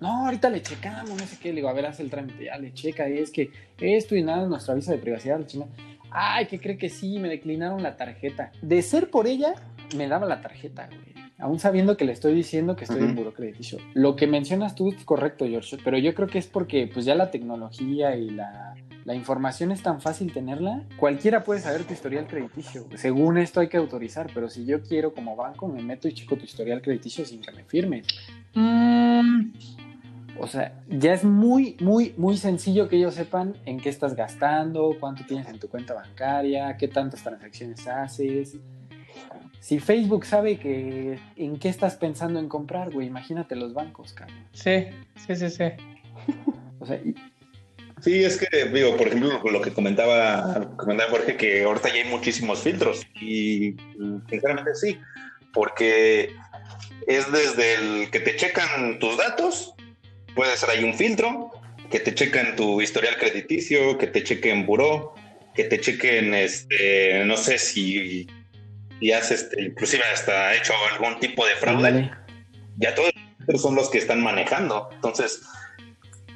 No, ahorita le checamos, no sé qué. Le digo, a ver, haz el trámite. Ya le checa. Y es que esto y nada, nuestro aviso de privacidad. la chingada. Ay, que cree que sí, me declinaron la tarjeta. De ser por ella, me daba la tarjeta, güey. Aún sabiendo que le estoy diciendo que estoy en buró crediticio. Lo que mencionas tú es correcto, George. Pero yo creo que es porque pues ya la tecnología y la, la información es tan fácil tenerla. Cualquiera puede saber tu historial crediticio. Según esto hay que autorizar, pero si yo quiero como banco me meto y checo tu historial crediticio sin que me firmes. Mm, O sea, ya es muy, muy, muy sencillo que ellos sepan en qué estás gastando, cuánto tienes en tu cuenta bancaria, qué tantas transacciones haces. Si Facebook sabe que en qué estás pensando en comprar, güey, imagínate los bancos, cabrón. sí, sí, sí, sí. O sea, y- Sí, es que, digo, por ejemplo, lo que comentaba, comentaba Jorge, que ahorita ya hay muchísimos filtros. Y sinceramente sí, porque es desde el que te checan tus datos, puede ser ahí un filtro, que te checan tu historial crediticio, que te chequen buró, que te chequen, este, no sé si, si has, este, inclusive hasta hecho algún tipo de fraude ya todos son los que están manejando. Entonces,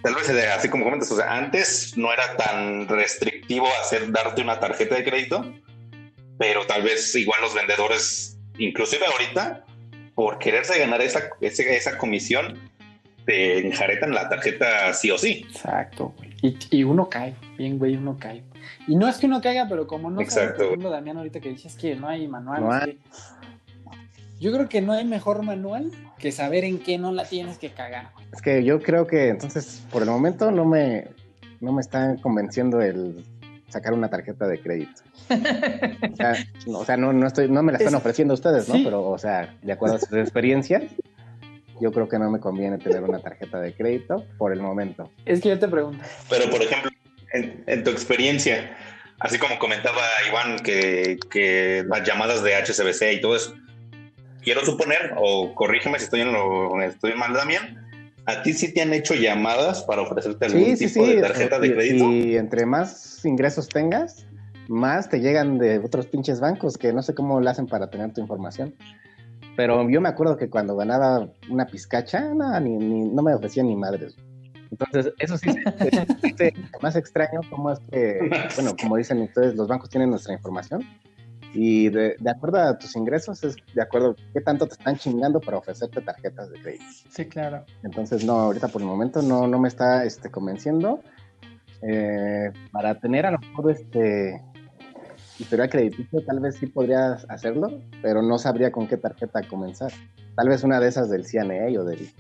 tal vez eh, así como comentas, o sea, antes no era tan restrictivo hacer darte una tarjeta de crédito, pero tal vez igual los vendedores, inclusive ahorita, por quererse ganar esa, ese- esa comisión, te enjaretan la tarjeta sí o sí. Exacto, güey. Y, y uno cae, bien, güey, uno cae. Y no es que uno caiga, pero como no Exacto. por ejemplo, Damián, ahorita que dices que no hay manual. No hay. Yo creo que no hay mejor manual que saber en qué no la tienes que cagar. güey. Es que yo creo que entonces, por el momento, no me, no me están convenciendo el sacar una tarjeta de crédito. O sea, no, o sea, no, no, estoy, no me la están Es- ofreciendo ustedes, ¿no? sí. Pero, o sea, de acuerdo a sus experiencias, yo creo que no me conviene tener una tarjeta de crédito por el momento. Es que yo te pregunto, Pero, por ejemplo, en, en tu experiencia, así como comentaba Iván que, que las llamadas de HSBC y todo eso, quiero suponer, o corrígeme si estoy, en lo, estoy mal, Damián, ¿a ti sí te han hecho llamadas para ofrecerte algún Sí, sí, tipo sí. de tarjeta de y, crédito? y entre más ingresos tengas, más te llegan de otros pinches bancos que no sé cómo le hacen para tener tu información. Pero yo me acuerdo que cuando ganaba una pizcacha, no, ni, no me ofrecían ni madres. Entonces, eso sí es más extraño, como es que, bueno, como dicen ustedes, los bancos tienen nuestra información y de, acuerdo a tus ingresos es de acuerdo a qué tanto te están chingando para ofrecerte tarjetas de crédito. Sí, claro. Entonces, no, ahorita por el momento no, no me está este, convenciendo. Eh, para tener a lo mejor este historial crediticio, tal vez sí podrías hacerlo, pero no sabría con qué tarjeta comenzar. Tal vez una de esas del CNA o del...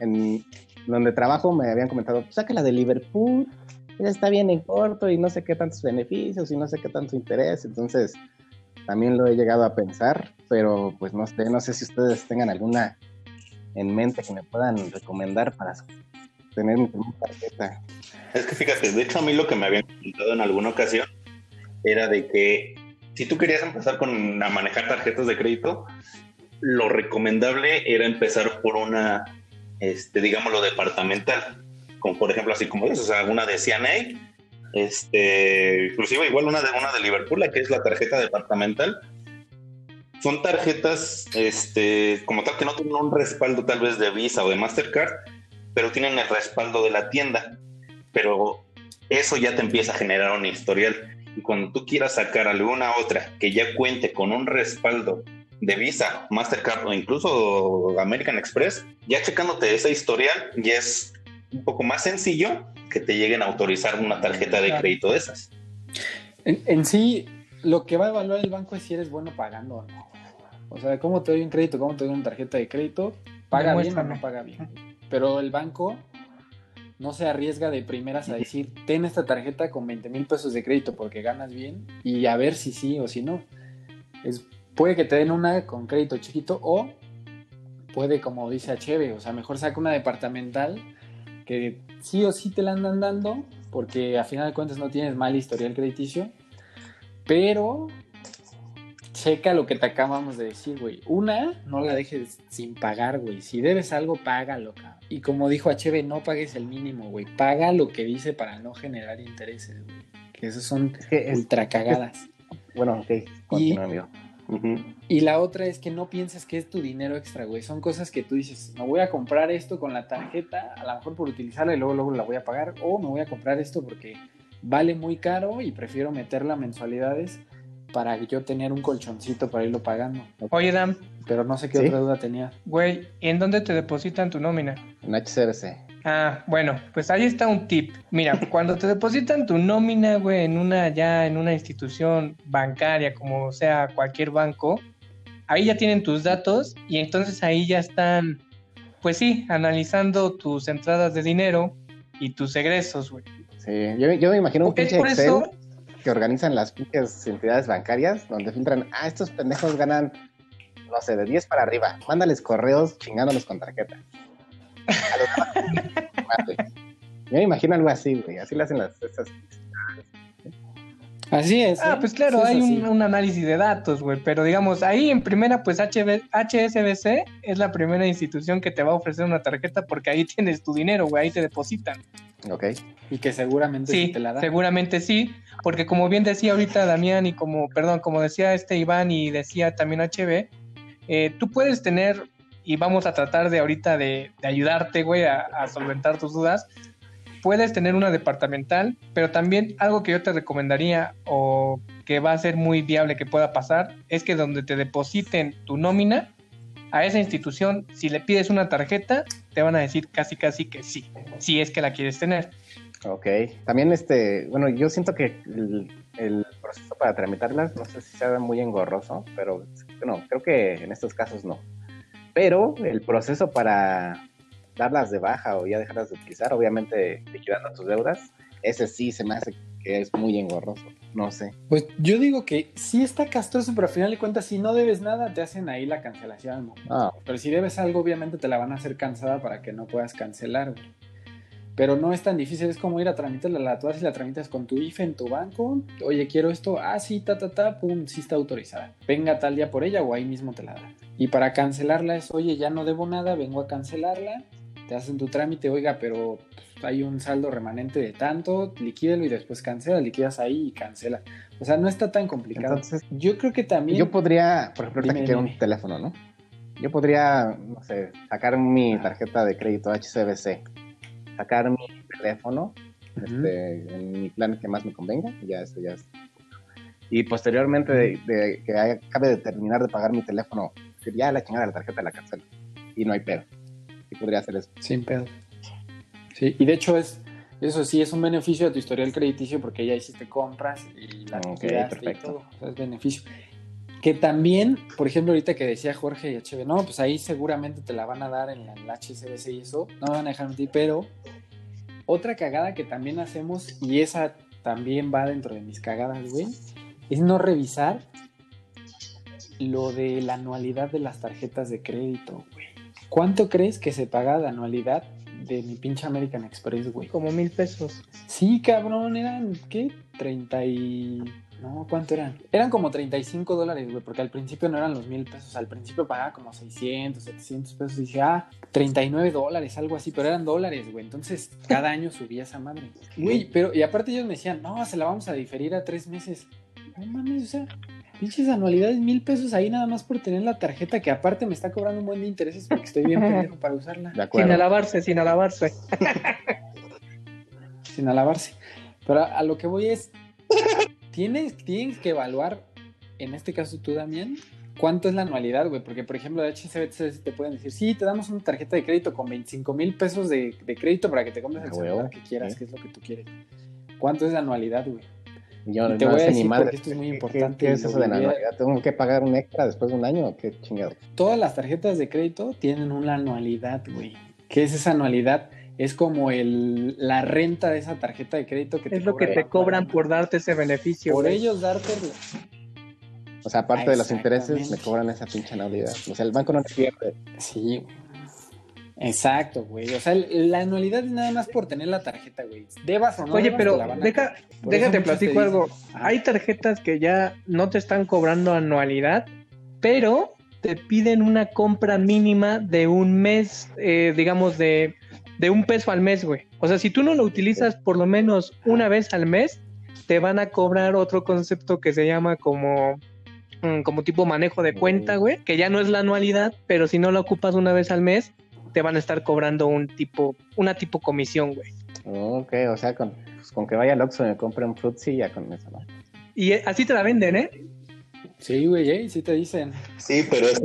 En donde trabajo me habían comentado, pues, saca la de Liverpool, ella está bien en corto y no sé qué tantos beneficios y no sé qué tanto interés. Entonces, también lo he llegado a pensar, pero pues no sé, no sé si ustedes tengan alguna en mente que me puedan recomendar para tener mi tarjeta. Es que fíjate, de hecho a mí lo que me habían comentado en alguna ocasión era de que si tú querías empezar con a manejar tarjetas de crédito, lo recomendable era empezar por una, este, digámoslo, departamental, como por ejemplo así como es, o sea, una de CNA, este, inclusive igual una de una de Liverpool, que es la tarjeta departamental. Son tarjetas, este, como tal que no tienen un respaldo tal vez de Visa o de Mastercard, pero tienen el respaldo de la tienda. Pero eso ya te empieza a generar un historial y cuando tú quieras sacar alguna otra que ya cuente con un respaldo de Visa, Mastercard o incluso American Express, ya checándote esa historial ya es un poco más sencillo que te lleguen a autorizar una tarjeta de crédito de esas. En, sí, lo que va a evaluar el banco es si eres bueno pagando o no. O sea, cómo te doy un crédito, cómo te doy una tarjeta de crédito, paga bien o no paga bien. Pero el banco no se arriesga de primeras a decir, ten esta tarjeta con 20 mil pesos de crédito porque ganas bien y a ver si sí o si no. Es, puede que te den una con crédito chiquito o puede, como dice Acheve, o sea, mejor saca una departamental que sí o sí te la andan dando porque a final de cuentas no tienes mal historial crediticio, pero checa lo que te acabamos de decir, güey. Una, no la dejes sin pagar, güey. Si debes algo, págalo, cabrón. Y como dijo HB, no pagues el mínimo, güey. Paga lo que dice para no generar intereses, güey. Que esas son ultra cagadas. bueno, ok, continúa, amigo. Y la otra es que no pienses que es tu dinero extra, güey. Son cosas que tú dices, me voy a comprar esto con la tarjeta, a lo mejor por utilizarla y luego, luego la voy a pagar. O me voy a comprar esto porque vale muy caro y prefiero meterla a mensualidades para yo tener un colchoncito para irlo pagando. Oye, Dan. Pero no sé qué otra duda tenía. Güey, ¿en dónde te depositan tu nómina? En HCBC. Ah, bueno, pues ahí está un tip. Mira, cuando te depositan tu nómina, güey, en una ya en una institución bancaria, como sea cualquier banco, ahí ya tienen tus datos y entonces ahí ya están, pues sí, analizando tus entradas de dinero y tus egresos, güey. Sí, yo, me imagino un pinche Excel que organizan las pinches entidades bancarias, donde filtran, ah, estos pendejos ganan, no sé, de 10 para arriba, mándales correos chingándolos con tarjeta. Yo me imagino algo así, güey, así le hacen las... Así es. Ah, ¿eh? pues claro, hay un, análisis de datos, güey. Pero digamos, ahí en primera, pues HSBC es la primera institución que te va a ofrecer una tarjeta porque ahí tienes tu dinero, güey, ahí te depositan. Ok. Y que seguramente sí, te la dan. Seguramente sí, porque como bien decía ahorita Damián y como, perdón, como decía este Iván y decía también HB, eh, tú puedes tener, y vamos a tratar de ahorita de, ayudarte, güey, a, a solventar tus dudas puedes tener una departamental, pero también algo que yo te recomendaría o que va a ser muy viable que pueda pasar es que donde te depositen tu nómina a esa institución, si le pides una tarjeta, te van a decir casi casi que sí, si es que la quieres tener. Ok, también este, bueno, yo siento que el, proceso para tramitarlas, no sé si sea muy engorroso, pero bueno, creo que en estos casos no. Pero el proceso para darlas de baja o ya dejarlas de utilizar, obviamente liquidando tus deudas, ese sí se me hace que es muy engorroso, no sé. Pues yo digo que sí está castroso, pero al final de cuentas, si no debes nada, te hacen ahí la cancelación. Ah. Pero si debes algo, obviamente te la van a hacer cansada para que no puedas cancelar. Pero no es tan difícil, es como ir a tramitarla, la tú y la tramitas con tu IFE en tu banco. Oye, quiero esto, ah, sí, ta, ta, ta, pum, sí está autorizada. Venga tal día por ella o ahí mismo te la da. Y para cancelarla es, oye, ya no debo nada, vengo a cancelarla te hacen tu trámite, oiga, pero pues, hay un saldo remanente de tanto, liquídelo y después cancela, liquidas ahí y cancela. O sea, no está tan complicado. Entonces, yo creo que también. Yo podría, por ejemplo, quiero un teléfono, ¿no? yo podría, no sé, sacar mi tarjeta de crédito HCBC, sacar mi teléfono este, en mi plan que más me convenga, y ya eso ya es. Y posteriormente de, que acabe de terminar de pagar mi teléfono, ya la chingada de la tarjeta la cancelo. Y no hay pedo. Podría hacer eso. Sin pedo. Sí, y de hecho es, eso sí es un beneficio de tu historial crediticio porque ya hiciste compras y la okay, perfecto. Y todo. es beneficio. Que también, por ejemplo, ahorita que decía Jorge y HB, no, pues ahí seguramente te la van a dar en el HSBC y eso, no me van a dejar mentir, pero otra cagada que también hacemos, y esa también va dentro de mis cagadas, güey, es no revisar lo de la anualidad de las tarjetas de crédito, güey. ¿Cuánto crees que se paga de anualidad de mi pinche American Express, güey? Como mil pesos. Sí, cabrón, eran, ¿qué? 30 y... No, ¿cuánto eran? Eran como 35 dólares, güey, porque al principio no eran los mil pesos, al principio pagaba como 600, 700 pesos y dije, ah, 39 dólares, algo así, pero eran dólares, güey, entonces cada año subía esa madre. Güey, pero, y aparte ellos me decían, no, se la vamos a diferir a tres meses. No mames, o sea, pinches anualidades, mil pesos ahí nada más por tener la tarjeta que aparte me está cobrando un buen de intereses porque estoy bien pendejo para usarla. Sin alabarse, sin alabarse. sin alabarse. Pero a, lo que voy es, tienes, tienes que evaluar, en este caso tú, Damián, cuánto es la anualidad, güey. Porque, por ejemplo, de HSBC te pueden decir, sí, te damos una tarjeta de crédito con 25 mil pesos de, crédito para que te compres el celular que quieras, que es lo que tú quieres. ¿Cuánto es la anualidad, güey? Yo te voy a decir porque esto es muy importante. ¿Qué, es eso de la anualidad? ¿Tengo que pagar un extra después de un año? ¿Qué chingado? Todas las tarjetas de crédito tienen una anualidad, güey. ¿Qué es esa anualidad? Es como el, la renta de esa tarjeta de crédito que es lo que te cobran por darte ese beneficio. Por ellos darte. O sea, aparte de los intereses, me cobran esa pinche anualidad. O sea, el banco no te pierde. Sí, Exacto, güey. O sea, la anualidad es nada más por tener la tarjeta, güey. Debas o no. Oye, pero deja, déjate platico algo. Ah. Hay tarjetas que ya no te están cobrando anualidad, pero te piden una compra mínima de un mes, eh, digamos, de, de un peso al mes, güey. O sea, si tú no lo utilizas por lo menos una vez al mes, te van a cobrar otro concepto que se llama como mm, como tipo manejo de cuenta, güey, que ya no es la anualidad, pero si no lo ocupas una vez al mes, te van a estar cobrando un tipo, una tipo comisión, güey. Ok, o sea, con, pues, con que vaya al Oxxo y me compre un Fruitsy ya con eso, ¿no? Y eh, así te la venden, ¿eh? Sí, güey, ¿eh? sí te dicen. Sí, pero es,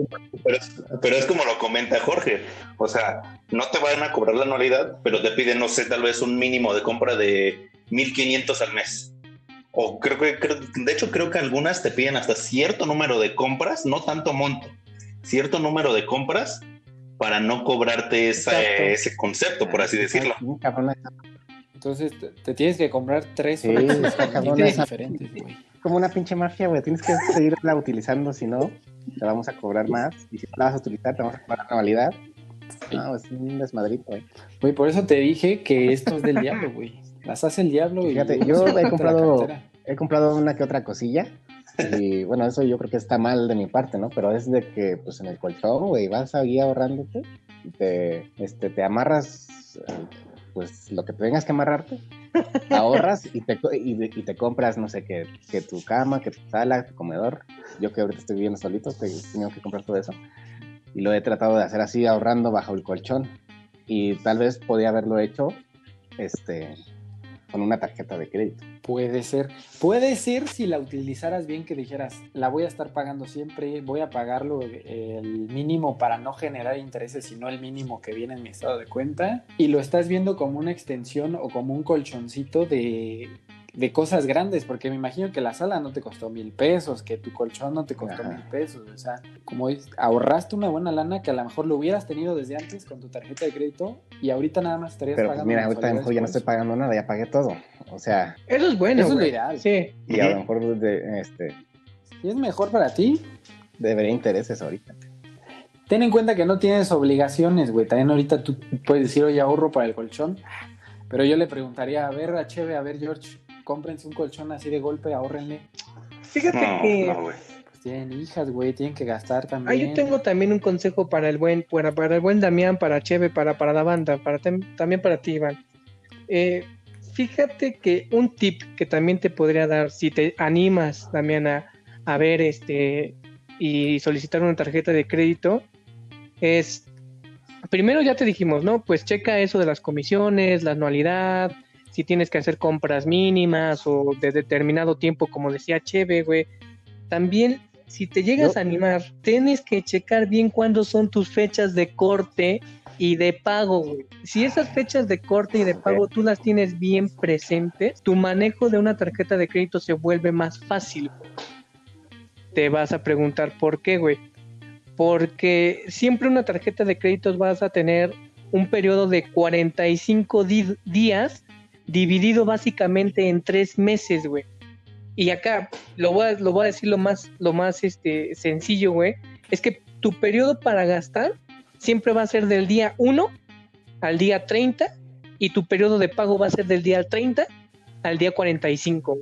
pero es, como lo comenta Jorge. O sea, no te van a cobrar la anualidad, pero te piden, no sé, tal vez un mínimo de compra de 1500 al mes. O creo que, de hecho, creo que algunas te piden hasta cierto número de compras, no tanto monto, cierto número de compras para no cobrarte ese concepto, por así decirlo. Entonces te, tienes que comprar tres sí, diferentes, güey. Como una pinche mafia, güey. Tienes que seguirla utilizando, si no, te vamos a cobrar más. Y si no la vas a utilizar, te vamos a cobrar la validad. No, es un desmadrito, güey. Güey, por eso te dije que esto es del diablo, güey. Las hace el diablo. Fíjate, yo he comprado, he comprado una que otra cosilla y bueno, eso yo creo que está mal de mi parte, ¿no? Pero es de que, pues en el colchón, güey, vas ahí ahorrándote y te, este, te amarras, pues lo que tengas que amarrarte, ahorras y te, y, te compras, no sé, que, que, tu cama, que tu sala, tu comedor. Yo que ahorita estoy viviendo solito, he tenido que comprar todo eso. Y lo he tratado de hacer así, ahorrando bajo el colchón. Y tal vez podía haberlo hecho, este, con una tarjeta de crédito. Puede ser. Puede ser si la utilizaras bien que dijeras, la voy a estar pagando siempre, voy a pagarlo el mínimo para no generar intereses, sino el mínimo que viene en mi estado de cuenta. Y lo estás viendo como una extensión o como un colchoncito de, de cosas grandes, porque me imagino que la sala no te costó mil pesos, que tu colchón no te costó mil pesos, o sea, como ahorraste una buena lana que a lo mejor lo hubieras tenido desde antes con tu tarjeta de crédito y ahorita nada más estarías Pero, pues, pagando. mira, ahorita a lo mejor ya no estoy pagando nada, ya pagué todo, o sea. Eso es bueno. Eso es lo ideal. Sí. Y a lo mejor, de, este. Si es mejor para ti. Debería intereses ahorita. Ten en cuenta que no tienes obligaciones, güey. También ahorita tú puedes decir, oye, ahorro para el colchón. Pero yo le preguntaría, a ver, a Cheve, a ver, George, cómprense un colchón así de golpe, ahorrenle. Fíjate que. pues tienen hijas, güey, tienen que gastar también. Ah, yo tengo también un consejo para el buen, para, para el buen Damián, para Cheve, para, para la banda, para también para ti, Iván. Eh, fíjate que un tip que también te podría dar, si te animas, Damián, a, a ver este y solicitar una tarjeta de crédito, es, primero ya te dijimos, ¿no? Pues checa eso de las comisiones, la anualidad, si tienes que hacer compras mínimas o de determinado tiempo, como decía Cheve, güey. También, si te llegas a animar, tienes que checar bien cuándo son tus fechas de corte y de pago, güey. Si esas fechas de corte y de pago tú las tienes bien presentes, tu manejo de una tarjeta de crédito se vuelve más fácil. Te vas a preguntar por qué, güey. Porque siempre una tarjeta de créditos vas a tener un periodo de 45 días dividido básicamente en tres meses, güey. Y acá lo voy a, lo voy a decir lo más, lo más este, sencillo, güey. Es que tu periodo para gastar siempre va a ser del día 1 al día 30 y tu periodo de pago va a ser del día 30 al día 45.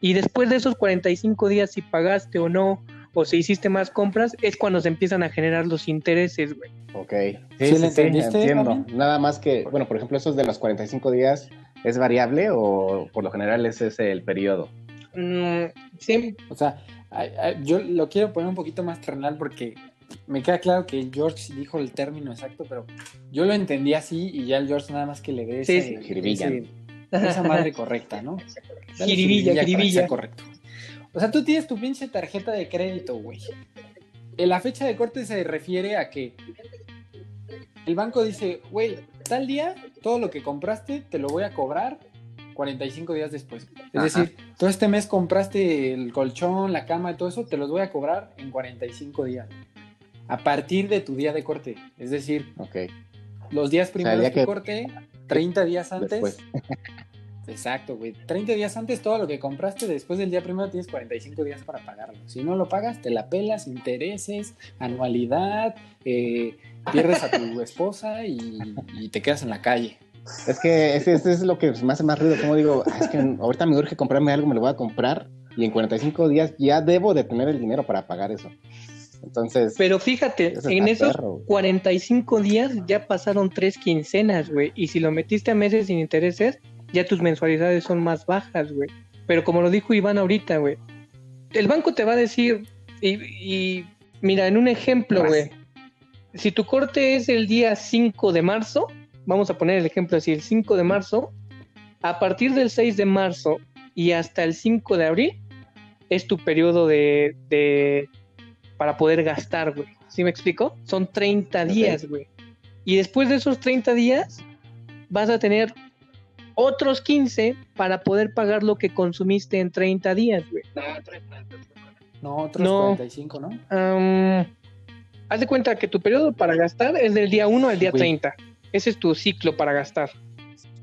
Y después de esos 45 días, si pagaste o no, o si hiciste más compras, es cuando se empiezan a generar los intereses, güey. Ok. Sí, sí, entiendo. Nada más que, bueno, por ejemplo, esos de los 45 días, ¿es variable o por lo general ese es el periodo? Mm, sí. O sea, yo lo quiero poner un poquito más terrenal porque me queda claro que George dijo el término exacto, pero yo lo entendí así y ya el George nada más que le dé esa madre correcta, ¿no? Jiribilla, jiribilla. Correcto. O sea, tú tienes tu pinche tarjeta de crédito, güey. La fecha de corte se refiere a que el banco dice, güey, tal día todo lo que compraste te lo voy a cobrar 45 días después. Es decir, todo este mes compraste el colchón, la cama y todo eso, te los voy a cobrar en 45 días. A partir de tu día de corte. Es decir, okay. los días primeros de corte, 30 días antes. Exacto, güey. 30 días antes todo lo que compraste, después del día primero tienes 45 días para pagarlo. Si no lo pagas, te la pelas, intereses, anualidad, eh, pierdes a tu esposa y, te quedas en la calle. Es que ese, es lo que me hace más ruido. Como digo, es que ahorita me urge comprarme algo, me lo voy a comprar y en 45 días ya debo de tener el dinero para pagar eso. Entonces. Pero fíjate, en esos 45 días ya pasaron tres quincenas, güey. Y si lo metiste a meses sin intereses, ya tus mensualidades son más bajas, güey. Pero como lo dijo Iván ahorita, güey, el banco te va a decir, y, mira, en un ejemplo, güey, si tu corte es el día 5 de marzo, vamos a poner el ejemplo así, el 5 de marzo, a partir del 6 de marzo y hasta el 5 de abril es tu periodo de, de para poder gastar, güey. ¿Sí me explico? Son 30 días, güey. Y después de esos 30 días vas a tener otros 15 para poder pagar lo que consumiste en 30 días, güey. No, otros 45, ¿no? haz de cuenta que tu periodo para gastar es del día 1 al día 30. Ese es tu ciclo para gastar.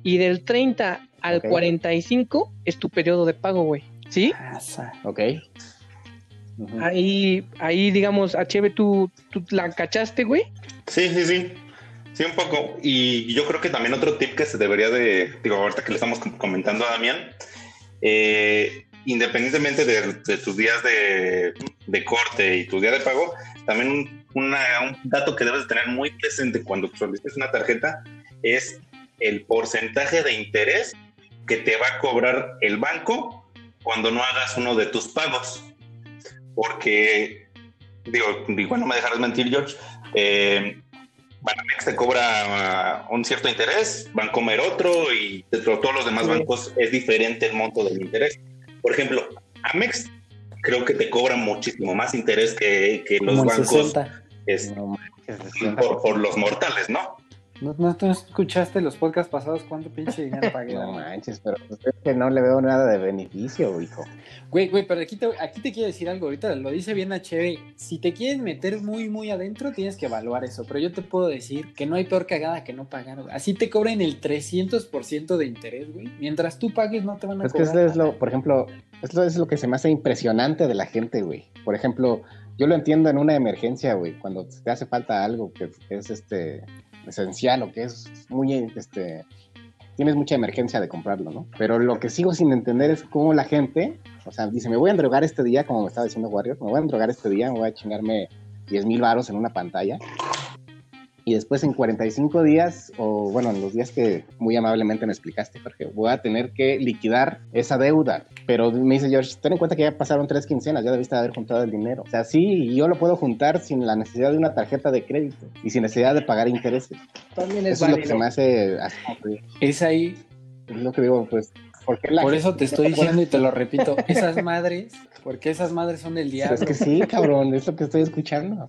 Y del 30 al 45 es tu periodo de pago, güey. ¿Sí? Ok. Ahí, ahí, digamos, HB, ¿tú, ¿tú la cachaste, güey? Sí, sí, sí. Sí, un poco. Y yo creo que también otro tip que se debería de, digo, ahorita que le estamos comentando a Damián, eh, independientemente de, tus días de, corte y tu día de pago, también un dato que debes tener muy presente cuando solicites una tarjeta es el porcentaje de interés que te va a cobrar el banco cuando no hagas uno de tus pagos. Porque, digo, igual no me dejarás mentir, George, eh, Banamex te cobra uh, un cierto interés, van a comer otro y todos los demás bancos es diferente el monto del interés. Por ejemplo, Amex creo que te cobra muchísimo más interés que, los bancos es, por, los mortales, ¿no? ¿No, ¿No, escuchaste los podcasts pasados cuánto pinche dinero pagué? no manches, pero pues es que no le veo nada de beneficio, hijo. Güey, güey, pero aquí te, aquí te quiero decir algo, ahorita lo dice bien HB. Si te quieres meter muy, muy adentro, tienes que evaluar eso. Pero yo te puedo decir que no hay peor cagada que no pagar. Así te cobren el 300% de interés, güey. Mientras tú pagues, no te van a es cobrar. Es que es lo, por ejemplo, esto es lo que se me hace impresionante de la gente, güey. Por ejemplo, yo lo entiendo en una emergencia, güey, cuando te hace falta algo que es este esencial o que es muy, este, tienes mucha emergencia de comprarlo, ¿no? Pero lo que sigo sin entender es cómo la gente, o sea, dice, me voy a drogar este día, como me estaba diciendo Warrior, me voy a drogar este día, me voy a chingarme 10 mil varos en una pantalla. Y después en 45 días, o bueno, en los días que muy amablemente me explicaste, Jorge, voy a tener que liquidar esa deuda. Pero me dice George, ten en cuenta que ya pasaron tres quincenas, ya debiste haber juntado el dinero. O sea, sí, yo lo puedo juntar sin la necesidad de una tarjeta de crédito y sin necesidad de pagar intereses. También es Eso es lo que se me hace, así Es ahí, es lo que digo, pues, ¿por eso te estoy diciendo y te lo repito, esas madres, porque esas madres son del Pero diablo. es que sí, cabrón, es lo que estoy escuchando.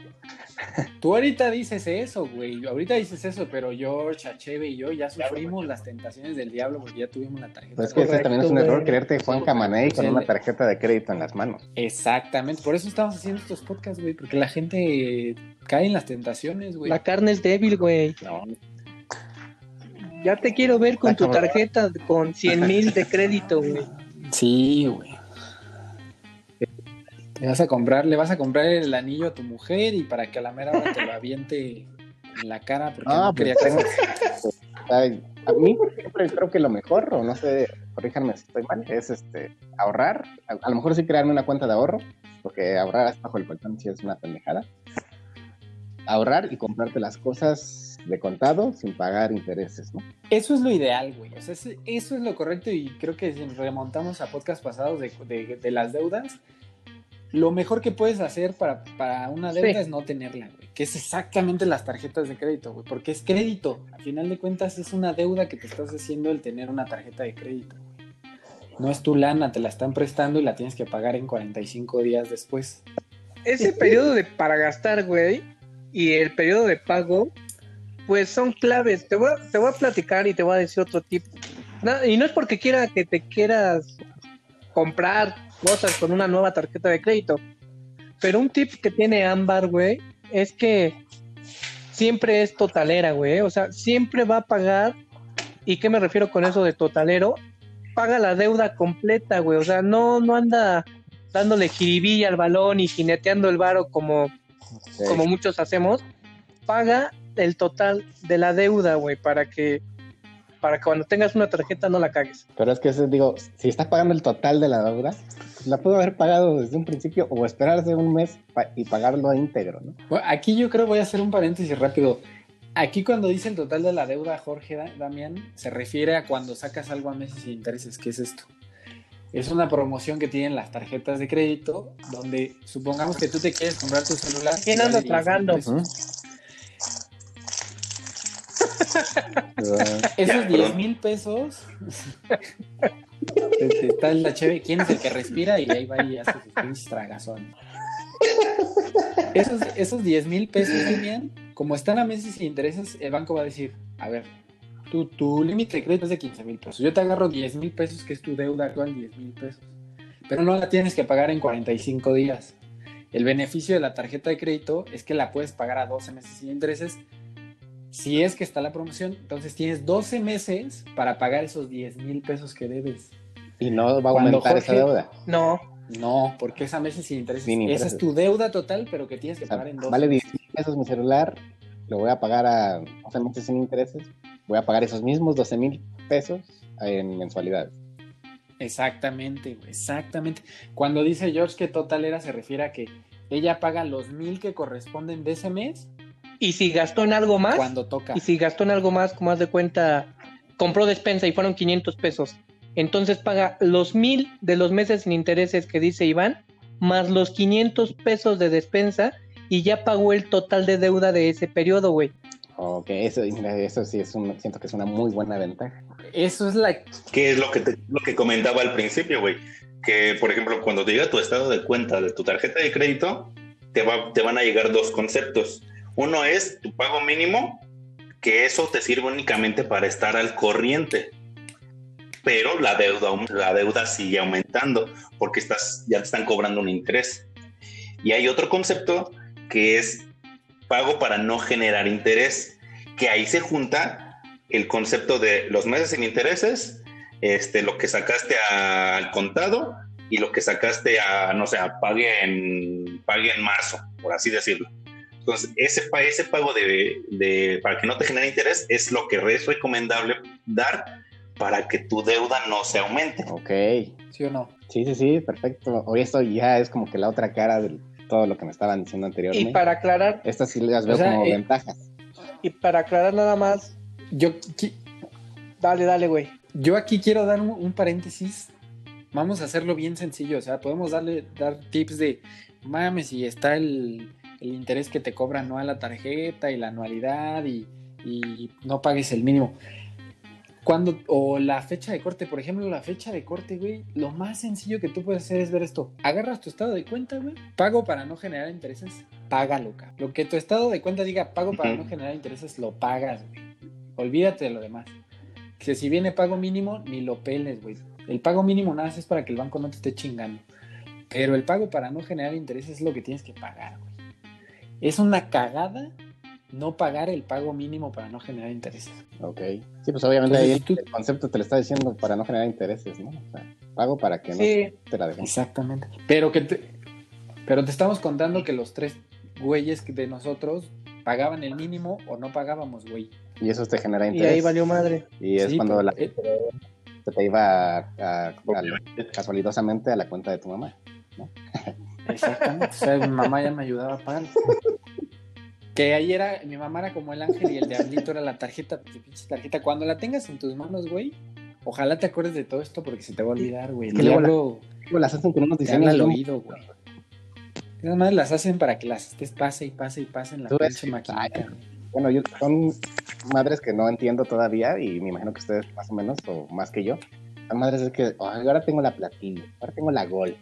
Tú ahorita dices eso, güey. Ahorita dices eso, pero George, Achebe y yo ya sufrimos las tentaciones del diablo porque ya tuvimos la tarjeta. Pues es que ese también es un error güey. creerte Juan Camaney con una tarjeta de crédito en las manos. Exactamente, por eso estamos haciendo estos podcasts, güey, porque la gente cae en las tentaciones, güey. La carne es débil, güey. No, Ya te quiero ver con tu tarjeta con 100 mil de crédito, güey. Sí, güey. Te vas a comprar, le vas a comprar el anillo a tu mujer y para que a la mera hora te lo aviente en la cara porque Ah, no quería pues, casarse. Ay, a mí, por ejemplo, creo que lo mejor, o no sé, corríjanme si estoy mal, es este ahorrar. A, a lo mejor sí crearme una cuenta de ahorro, porque ahorrar hasta bajo el colchón sí es una pendejada. Ahorrar y comprarte las cosas de contado sin pagar intereses, ¿no? Eso es lo ideal, güey. O sea, eso es lo correcto y creo que si remontamos a podcast pasados de, de- de las deudas, lo mejor que puedes hacer para, para una deuda Sí. es no tenerla, güey. Que es exactamente las tarjetas de crédito, güey. Porque es crédito. A final de cuentas es una deuda que te estás haciendo el tener una tarjeta de crédito, güey. No es tu lana, te la están prestando y la tienes que pagar en 45 días después. Ese periodo de para gastar, güey, y el periodo de pago, pues son claves. Te voy a, te voy a platicar y te voy a decir otro tip. Y no es porque quiera que te quieras comprar cosas con una nueva tarjeta de crédito. Pero un tip que tiene Ámbar, güey, es que siempre es totalera, güey. O sea, siempre va a pagar. ¿Y qué me refiero con eso de totalero? Paga la deuda completa, güey. O sea, no, no anda dándole jiribilla al balón y jineteando el varo como, Sí. como muchos hacemos. Paga el total de la deuda, güey, para que para que cuando tengas una tarjeta no la cagues. Pero es que eso, digo, si estás pagando el total de la deuda, pues la puedo haber pagado desde un principio o esperarse un mes pa- y pagarlo íntegro, ¿no? Bueno, aquí yo creo voy a hacer un paréntesis rápido. Aquí cuando dice el total de la deuda, Jorge Da- Damián, se refiere a cuando sacas algo a meses sin intereses. ¿Qué es esto? Es una promoción que tienen las tarjetas de crédito, donde supongamos que tú te quieres comprar tu celular. ¿Quién y anda vale 10,000 tragando? pesos. Esos Ya, 10 perdón. mil pesos. Este, Está la cheve. ¿Quién es el que respira? Y ahí va y hace sus pinches tragazón. Esos, esos 10 mil pesos, Damián, como están a meses sin intereses, el banco va a decir: A ver, tu, tu límite de crédito es de 15 mil pesos. Yo te agarro 10 mil pesos, que es tu deuda actual, 10 mil pesos. Pero no la tienes que pagar en 45 días. El beneficio de la tarjeta de crédito es que la puedes pagar a 12 meses sin intereses si es que está la promoción, entonces tienes 12 meses para pagar esos 10 mil pesos que debes. y no va a Cuando aumentar esa deuda. No, No, porque es a meses sin intereses. Sin Esa intereses. es tu deuda total, pero que tienes que O sea, pagar en 12 vale 10 meses. mil pesos mi celular, lo voy a pagar a 12 meses sin intereses, voy a pagar esos mismos 12 mil pesos en mensualidades. Exactamente, exactamente. Cuando dice George que total era, se refiere a que ella paga los mil que corresponden de ese mes y si gastó en algo más, cuando toca. y si gastó en algo más, como haz de cuenta, compró despensa y fueron 500 pesos, entonces paga los mil de los meses sin intereses que dice Iván, más los 500 pesos de despensa y ya pagó el total de deuda de ese periodo, güey. Ok, eso, eso sí es un, siento que es una muy buena ventaja. Eso es la... Que es lo que, te- lo que comentaba al principio, güey. Que, por ejemplo, cuando te llega tu estado de cuenta de tu tarjeta de crédito, te, va, te van a llegar dos conceptos. Uno es tu pago mínimo, que eso te sirve únicamente para estar al corriente. Pero la deuda, la deuda sigue aumentando porque estás, ya te están cobrando un interés. Y hay otro concepto que es pago para no generar interés, que ahí se junta el concepto de los meses sin intereses, este, lo que sacaste al contado y lo que sacaste a, no sé, pague en, pague en marzo, por así decirlo. Entonces, ese, pa- ese pago de, de- para que no te genere interés es lo que es recomendable dar para que tu deuda no se aumente. Ok, ¿Sí o no? sí, sí, sí, perfecto. Hoy esto ya es como que la otra cara de todo lo que me estaban diciendo Y anteriormente. para aclarar, Estas sí las veo O sea, como ventajas. Y para aclarar nada más, Yo, qui- dale, dale, güey. yo aquí quiero dar un, un paréntesis. Vamos a hacerlo bien sencillo. O sea, podemos darle dar tips de mames, si está el, el interés que te cobra anual la tarjeta y la anualidad y, y no pagues el mínimo. Cuando, o la fecha de corte, por ejemplo, la fecha de corte, güey, lo más sencillo que tú puedes hacer es ver esto. Agarras tu estado de cuenta, güey, pago para no generar intereses, págalo, cabrón. Lo que tu estado de cuenta diga pago para no generar intereses, lo pagas, güey. Olvídate de lo demás. Que si viene pago mínimo, ni lo peles, güey. El pago mínimo nada más es para que el banco no te esté chingando. Pero el pago para no generar intereses es lo que tienes que pagar, güey. Es una cagada no pagar el pago mínimo para no generar intereses. Ok. Sí, pues obviamente Entonces, ahí si tú- el concepto te lo está diciendo para no generar intereses, ¿no? O sea, pago para que no Sí, te la dejen. Exactamente. Pero que te, pero te estamos contando que los tres güeyes de nosotros pagaban el mínimo o no pagábamos, güey. Y eso te genera y interés. ahí valió madre. Y es Sí, cuando pero- la eh, se te iba a- a- al- casualidosamente a la cuenta de tu mamá. Exactamente. O sea, mi mamá ya me ayudaba a pagar. Que ahí era, mi mamá era como el ángel y el diablito era la tarjeta, pinche tarjeta. Cuando la tengas en tus manos, güey, ojalá te acuerdes de todo esto porque se te va a olvidar, güey. Que luego la- las hacen con unos diseños. al oído, güey. Esas madres las hacen para que las estés pase y pase y pase en la pinche maquinita. Bueno, yo, son madres que no entiendo todavía y me imagino que ustedes más o menos o más que yo. Son madres de que "Ay, ahora tengo la platino, ahora tengo la gold,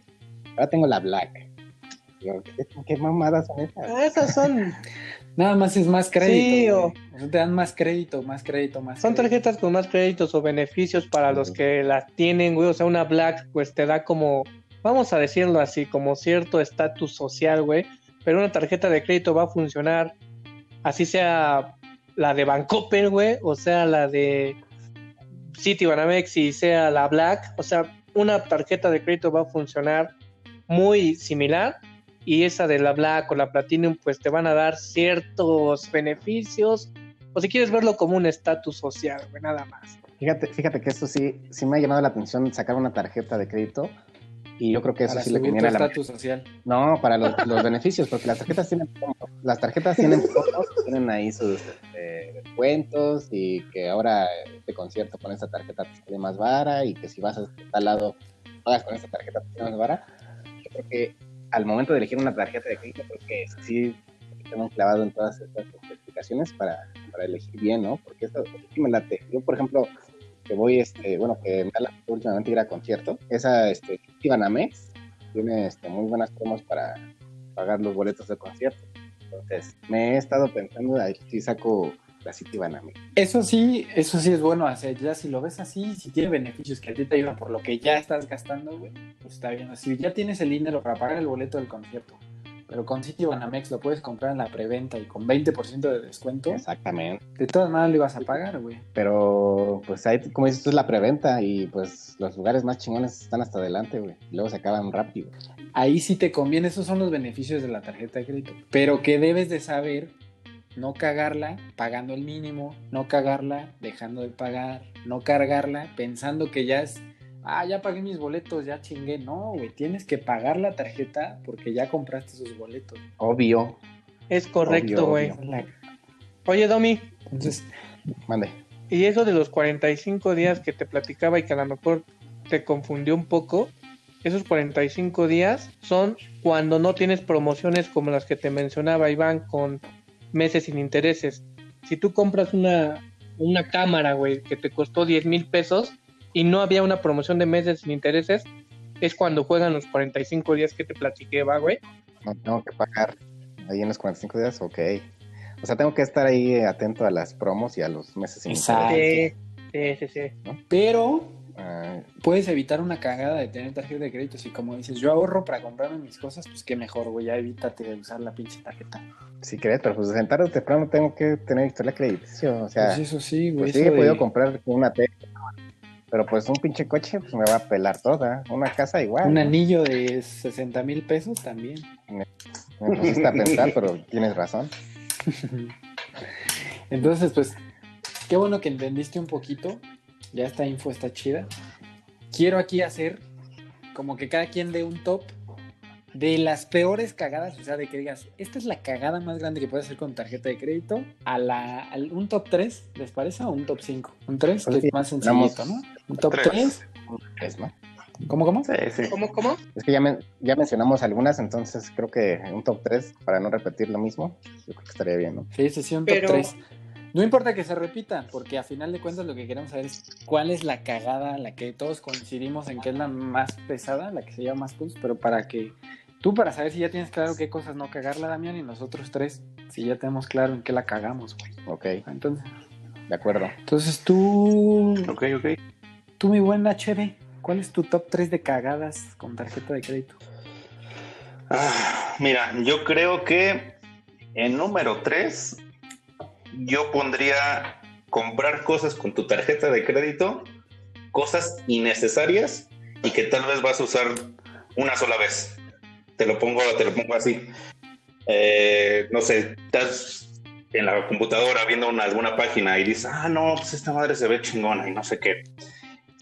ahora tengo la black. ¿Qué, qué mamadas son esas? Ah, Esas son, Nada más es más crédito. Sí, o- te dan más crédito, más crédito, más son crédito. tarjetas con más créditos o beneficios para los que las tienen, güey. O sea, una Black, pues te da como, vamos a decirlo así, como cierto estatus social, güey. Pero una tarjeta de crédito va a funcionar, así sea la de Bancoper, güey, o sea la de City Banamex y sea la Black. O sea, una tarjeta de crédito va a funcionar muy similar y esa de la Black o la Platinum pues te van a dar ciertos beneficios o si quieres verlo como un estatus social, güey, nada más. Fíjate, fíjate que esto sí, sí me ha llamado la atención sacar una tarjeta de crédito y yo creo que eso Para sí le conviene a la estatus social. No, para los, los beneficios, porque las tarjetas tienen las tarjetas tienen tienen ahí sus este, descuentos y que ahora este concierto con esta tarjeta te sale más vara y que si vas a tal lado pagas con esta tarjeta te sale más vara. Yo creo que al momento de elegir una tarjeta de crédito, creo que sí tengo clavado en todas estas explicaciones para, para elegir bien, ¿no? Porque esto sí me late. Yo, por ejemplo, que voy, este, bueno, que me da últimamente ir a concierto, esa, este, Banamex tiene este, muy buenas promos para pagar los boletos de concierto. Entonces, me he estado pensando, a ver saco la City Banamex. Eso sí, eso sí es bueno hacer. Ya si lo ves así, si tiene beneficios que a ti te ayudan por lo que ya estás gastando, güey, pues está bien. Si ya tienes el dinero para pagar el boleto del concierto, pero con City Banamex lo puedes comprar en la preventa y con 20% de descuento, Exactamente. de todas maneras lo ibas a pagar, güey. Pero, pues ahí, como dices es la preventa y pues los lugares más chingones están hasta adelante, güey. Luego se acaban rápido. Ahí sí te conviene, esos son los beneficios de la tarjeta de crédito. Pero que debes de saber no cagarla pagando el mínimo, no cagarla dejando de pagar, no cargarla pensando que ya es, ah, ya pagué mis boletos, ya chingué. No, güey, tienes que pagar la tarjeta porque ya compraste sus boletos. Obvio. Es correcto, güey. Oye, Domi, Entonces, Mande. y eso de los 45 días que te platicaba y que a lo mejor te confundió un poco, esos 45 días son cuando no tienes promociones como las que te mencionaba Iván con meses sin intereses. Si tú compras una, una cámara, güey, que te costó 10 mil pesos y no había una promoción de meses sin intereses, es cuando juegan los 45 días que te platiqué, va, güey. No tengo que pagar ahí en los 45 días, ok. O sea, tengo que estar ahí atento a las promos y a los meses sin Exacto. interés. Sí, sí, sí, sí. pero Ah, puedes evitar una cagada de tener tarjeta de crédito. Si como dices, yo ahorro para comprarme mis cosas, pues qué mejor, güey, ya evítate de usar la pinche tarjeta. si crees, pero pues de tarde o temprano tengo que tener historia crediticio. O sea, Pues eso sí, güey. pues sí, he podido comprar una tele, pero pues un pinche coche pues me va a pelar toda. Una casa igual. Un ¿no? anillo de 60 mil pesos también. Me pusiste a pensar, pero tienes razón. Entonces, pues, qué bueno que entendiste un poquito. Ya esta info está chida. Quiero aquí hacer como que cada quien dé un top de las peores cagadas, o sea, de que digas, esta es la cagada más grande que puedes hacer con tarjeta de crédito, a la, un top 3, ¿les parece? O un top 5. Un 3, Pues que sí, es más sencillito, ¿no? Un top Tres. 3. Es, ¿no? ¿Cómo, cómo? Sí, sí. ¿Cómo, cómo? Es que ya, men- ya mencionamos algunas, entonces creo que un top 3, para no repetir lo mismo, yo creo que estaría bien, ¿no? Sí, sí, sí, un Pero- top 3. No importa que se repita, porque a final de cuentas lo que queremos saber es cuál es la cagada, la que todos coincidimos en que es la más pesada, la que se llama más puntos, pero para que tú, para saber si ya tienes claro qué cosas no cagarla, Damián, y nosotros tres, si ya tenemos claro en qué la cagamos, güey. Ok, Entonces, de acuerdo. entonces tú, Ok, ok. tú, mi buen HB, ¿cuál es tu top 3 de cagadas con tarjeta de crédito? Ah, mira, yo creo que en número 3 yo pondría comprar cosas con tu tarjeta de crédito, cosas innecesarias y que tal vez vas a usar una sola vez. Te lo pongo, te lo pongo así. Eh, no sé, estás en la computadora viendo una- alguna página y dices, ah, no, pues esta madre se ve chingona y no sé qué.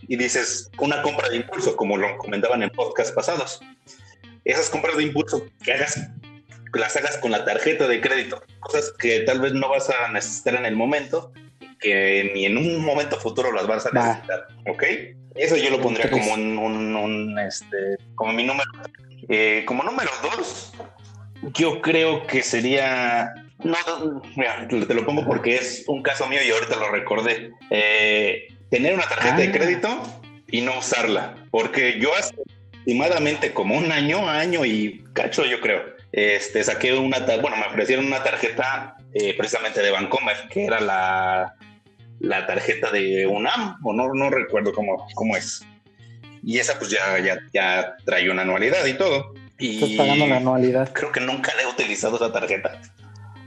Y dices, una compra de impulso, como lo comentaban en podcast pasados esas compras de impulso que hagas, las hagas con la tarjeta de crédito, cosas que tal vez no vas a necesitar en el momento, que ni en un momento futuro las vas a necesitar, ¿ok? Eso yo lo pondría como un, un- un, este, como mi número. Eh, como número dos, yo creo que sería, no, no, mira, te lo pongo porque es un caso mío y ahorita lo recordé. Eh, tener una tarjeta de Ah. crédito y no usarla, porque yo hace aproximadamente como un año, año y cacho, yo creo. Este, saqué una, bueno, me ofrecieron una tarjeta eh, precisamente de Bancomer, que era la, la tarjeta de UNAM, o no, no recuerdo cómo, cómo es. Y esa pues ya, ya, ya trae una anualidad y todo. Y Estás pagando la anualidad. creo que nunca le he utilizado esa tarjeta.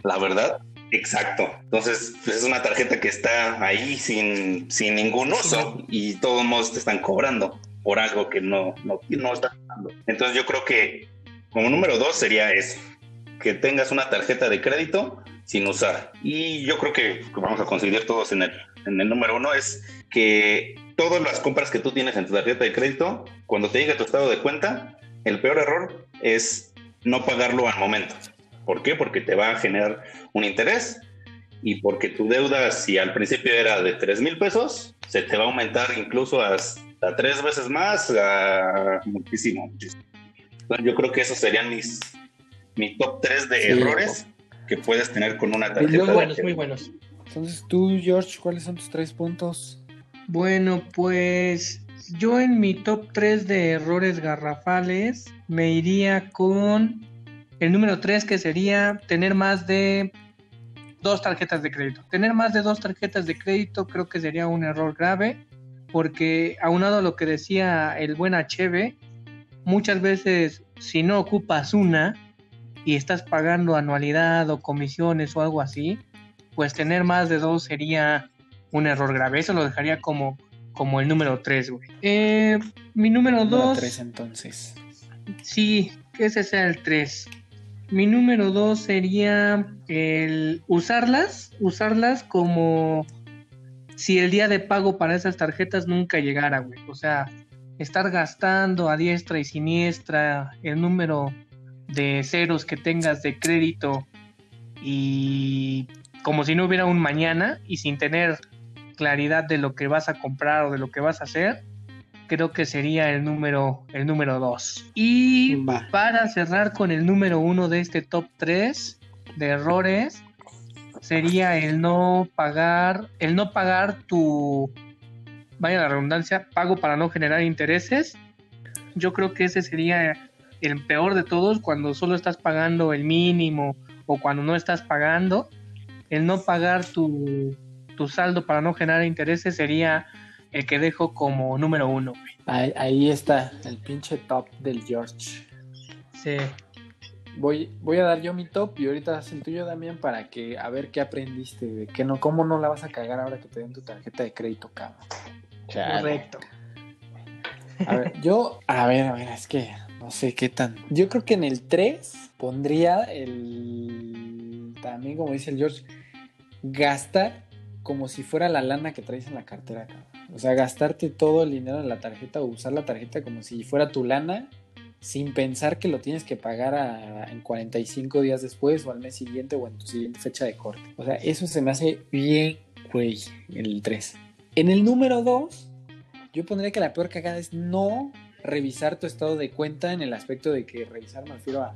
La verdad, exacto. Entonces, pues es una tarjeta que está ahí sin, sin ningún uso y todos modos te están cobrando por algo que no, no, no estás pagando. Entonces, yo creo que como número dos sería eso, que tengas una tarjeta de crédito sin usar. Y yo creo que vamos a conseguir todos en el, en el número uno es que todas las compras que tú tienes en tu tarjeta de crédito, cuando te llegue tu estado de cuenta, el peor error es no pagarlo al momento. ¿Por qué? Porque te va a generar un interés y porque tu deuda, si al principio era de 3 mil pesos, se te va a aumentar incluso hasta tres veces más, muchísimo, muchísimo. Entonces, yo creo que esos serían mis, mi top 3 de Sí, errores que puedes tener con una tarjeta. de buenos, crédito. muy buenos. Entonces tú, George, ¿cuáles son tus tres puntos? Bueno, pues yo en mi top 3 de errores garrafales me iría con el número 3 que sería tener más de dos tarjetas de crédito. Tener más de dos tarjetas de crédito creo que sería un error grave porque aunado a lo que decía el buen HB, muchas veces si no ocupas una y estás pagando anualidad o comisiones o algo así, pues tener más de dos sería un error grave. Eso lo dejaría como, como el número 3, güey. Eh, mi número Número 2, tres, entonces. sí, que ese sea el 3. Mi número 2 sería el usarlas, usarlas como si el día de pago para esas tarjetas nunca llegara, güey. O sea, estar gastando a diestra y siniestra el número de ceros que tengas de crédito y como si no hubiera un mañana y sin tener claridad de lo que vas a comprar o de lo que vas a hacer, creo que sería el número el número 2. Y Va. para cerrar con el número uno de este top 3 de errores, sería el no pagar, el no pagar tu, vaya la redundancia, pago para no generar intereses. Yo creo que ese sería el peor de todos cuando solo estás pagando el mínimo o cuando no estás pagando. El no pagar tu, tu saldo para no generar intereses sería el que dejo como número uno. güey. Ahí, ahí está, el pinche top del George. Sí. Voy, voy a dar yo mi top y ahorita haz el tuyo, Damián, para que a ver qué aprendiste, de que no, cómo no la vas a cagar ahora que te den tu tarjeta de crédito, cabrón. Chale. Correcto. A ver, yo, a ver, a ver, es que no sé qué tan. Yo creo que en el 3 pondría el. También, como dice el George, gastar como si fuera la lana que traes en la cartera. O sea, gastarte todo el dinero en la tarjeta o usar la tarjeta como si fuera tu lana sin pensar que lo tienes que pagar a- en 45 días después o al mes siguiente o en tu siguiente fecha de corte. O sea, eso se me hace bien, güey, en el 3. En el número 2, yo pondría que la peor cagada es no revisar tu estado de cuenta en el aspecto de que revisar me refiero a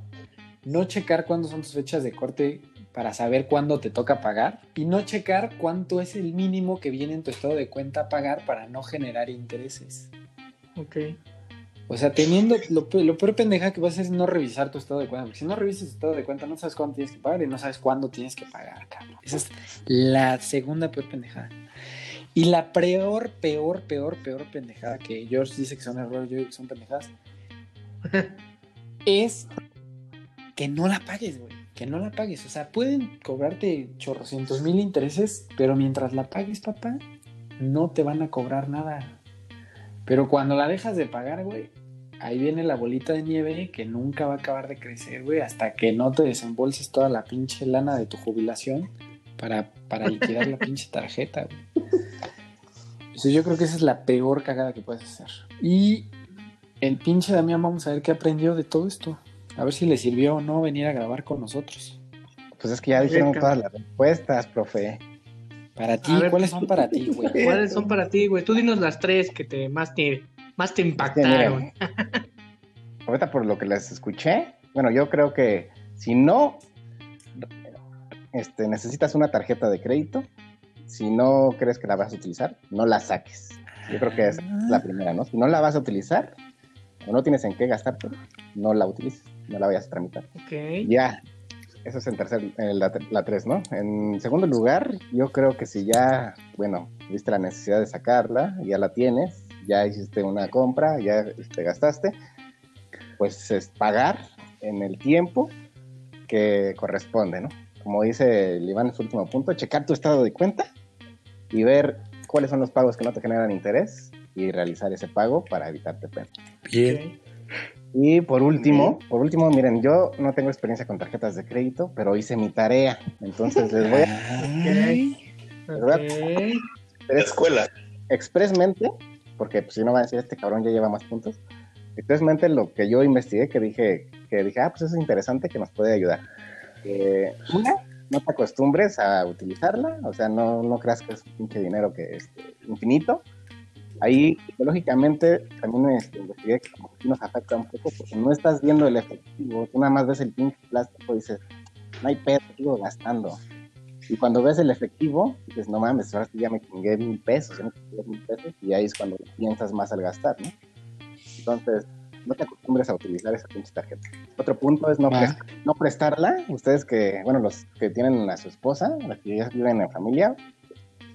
no checar cuándo son tus fechas de corte para saber cuándo te toca pagar y no checar cuánto es el mínimo que viene en tu estado de cuenta a pagar para no generar intereses. Ok. O sea, teniendo lo, pe- lo peor pendeja que vas a hacer es no revisar tu estado de cuenta. Porque si no revisas tu estado de cuenta, no sabes cuándo tienes que pagar y no sabes cuándo tienes que pagar, cabrón. Esa es la segunda peor pendejada. Y la peor, peor, peor, peor pendejada que George dice que son errores, yo digo que son pendejadas, es que no la pagues, güey. Que no la pagues. O sea, pueden cobrarte chorrocientos mil intereses, pero mientras la pagues, papá, no te van a cobrar nada. Pero cuando la dejas de pagar, güey, ahí viene la bolita de nieve que nunca va a acabar de crecer, güey, hasta que no te desembolses toda la pinche lana de tu jubilación para, para liquidar la pinche tarjeta, güey. Entonces yo creo que esa es la peor cagada que puedes hacer. Y el pinche Damián, vamos a ver qué aprendió de todo esto. A ver si le sirvió o no venir a grabar con nosotros. Pues es que ya dijeron todas las respuestas, profe. Para ti, A ver, ¿cuáles son para ti, güey? ¿Cuáles son para ti, güey? Tú dinos las tres que te más te, más te impactaron. ahorita por lo que les escuché, bueno, yo creo que si no este, necesitas una tarjeta de crédito, si no crees que la vas a utilizar, no la saques. Yo creo que esa es la primera, ¿no? Si no la vas a utilizar o no tienes en qué gastarte, no la utilices, no la vayas a tramitar. Ok. Ya, eso es en tercer, en la, la tres, ¿no? En segundo lugar, yo creo que si ya, bueno, viste la necesidad de sacarla, ya la tienes, ya hiciste una compra, ya este, gastaste, pues es pagar en el tiempo que corresponde, ¿no? Como dice el Iván en su último punto, checar tu estado de cuenta y ver cuáles son los pagos que no te generan interés y realizar ese pago para evitarte pena. Bien. Y por último, por último, miren, yo no tengo experiencia con tarjetas de crédito, pero hice mi tarea. Entonces les voy a Ay, Ok. hacer La escuela. expresamente, porque pues, si no van a decir, este cabrón ya lleva más puntos, expresamente lo que yo investigué, que dije, que dije, ah, pues eso es interesante, que nos puede ayudar. Una, no te acostumbres a utilizarla, o sea, no, no creas que es un pinche dinero que es infinito. Ahí, lógicamente, también este, investigué que nos afecta un poco, porque no estás viendo el efectivo, tú nada más ves el pinche plástico y dices, no hay pedo, sigo gastando. Y cuando ves el efectivo, dices, no mames, ahora sí ya me chingué mil pesos, ya me chingué mil pesos, y ahí es cuando piensas más al gastar, ¿no? Entonces, no te acostumbres a utilizar esa pinche tarjeta. Otro punto es no, pres- no prestarla. Ustedes que, bueno, los que tienen a su esposa, los que ya viven en familia,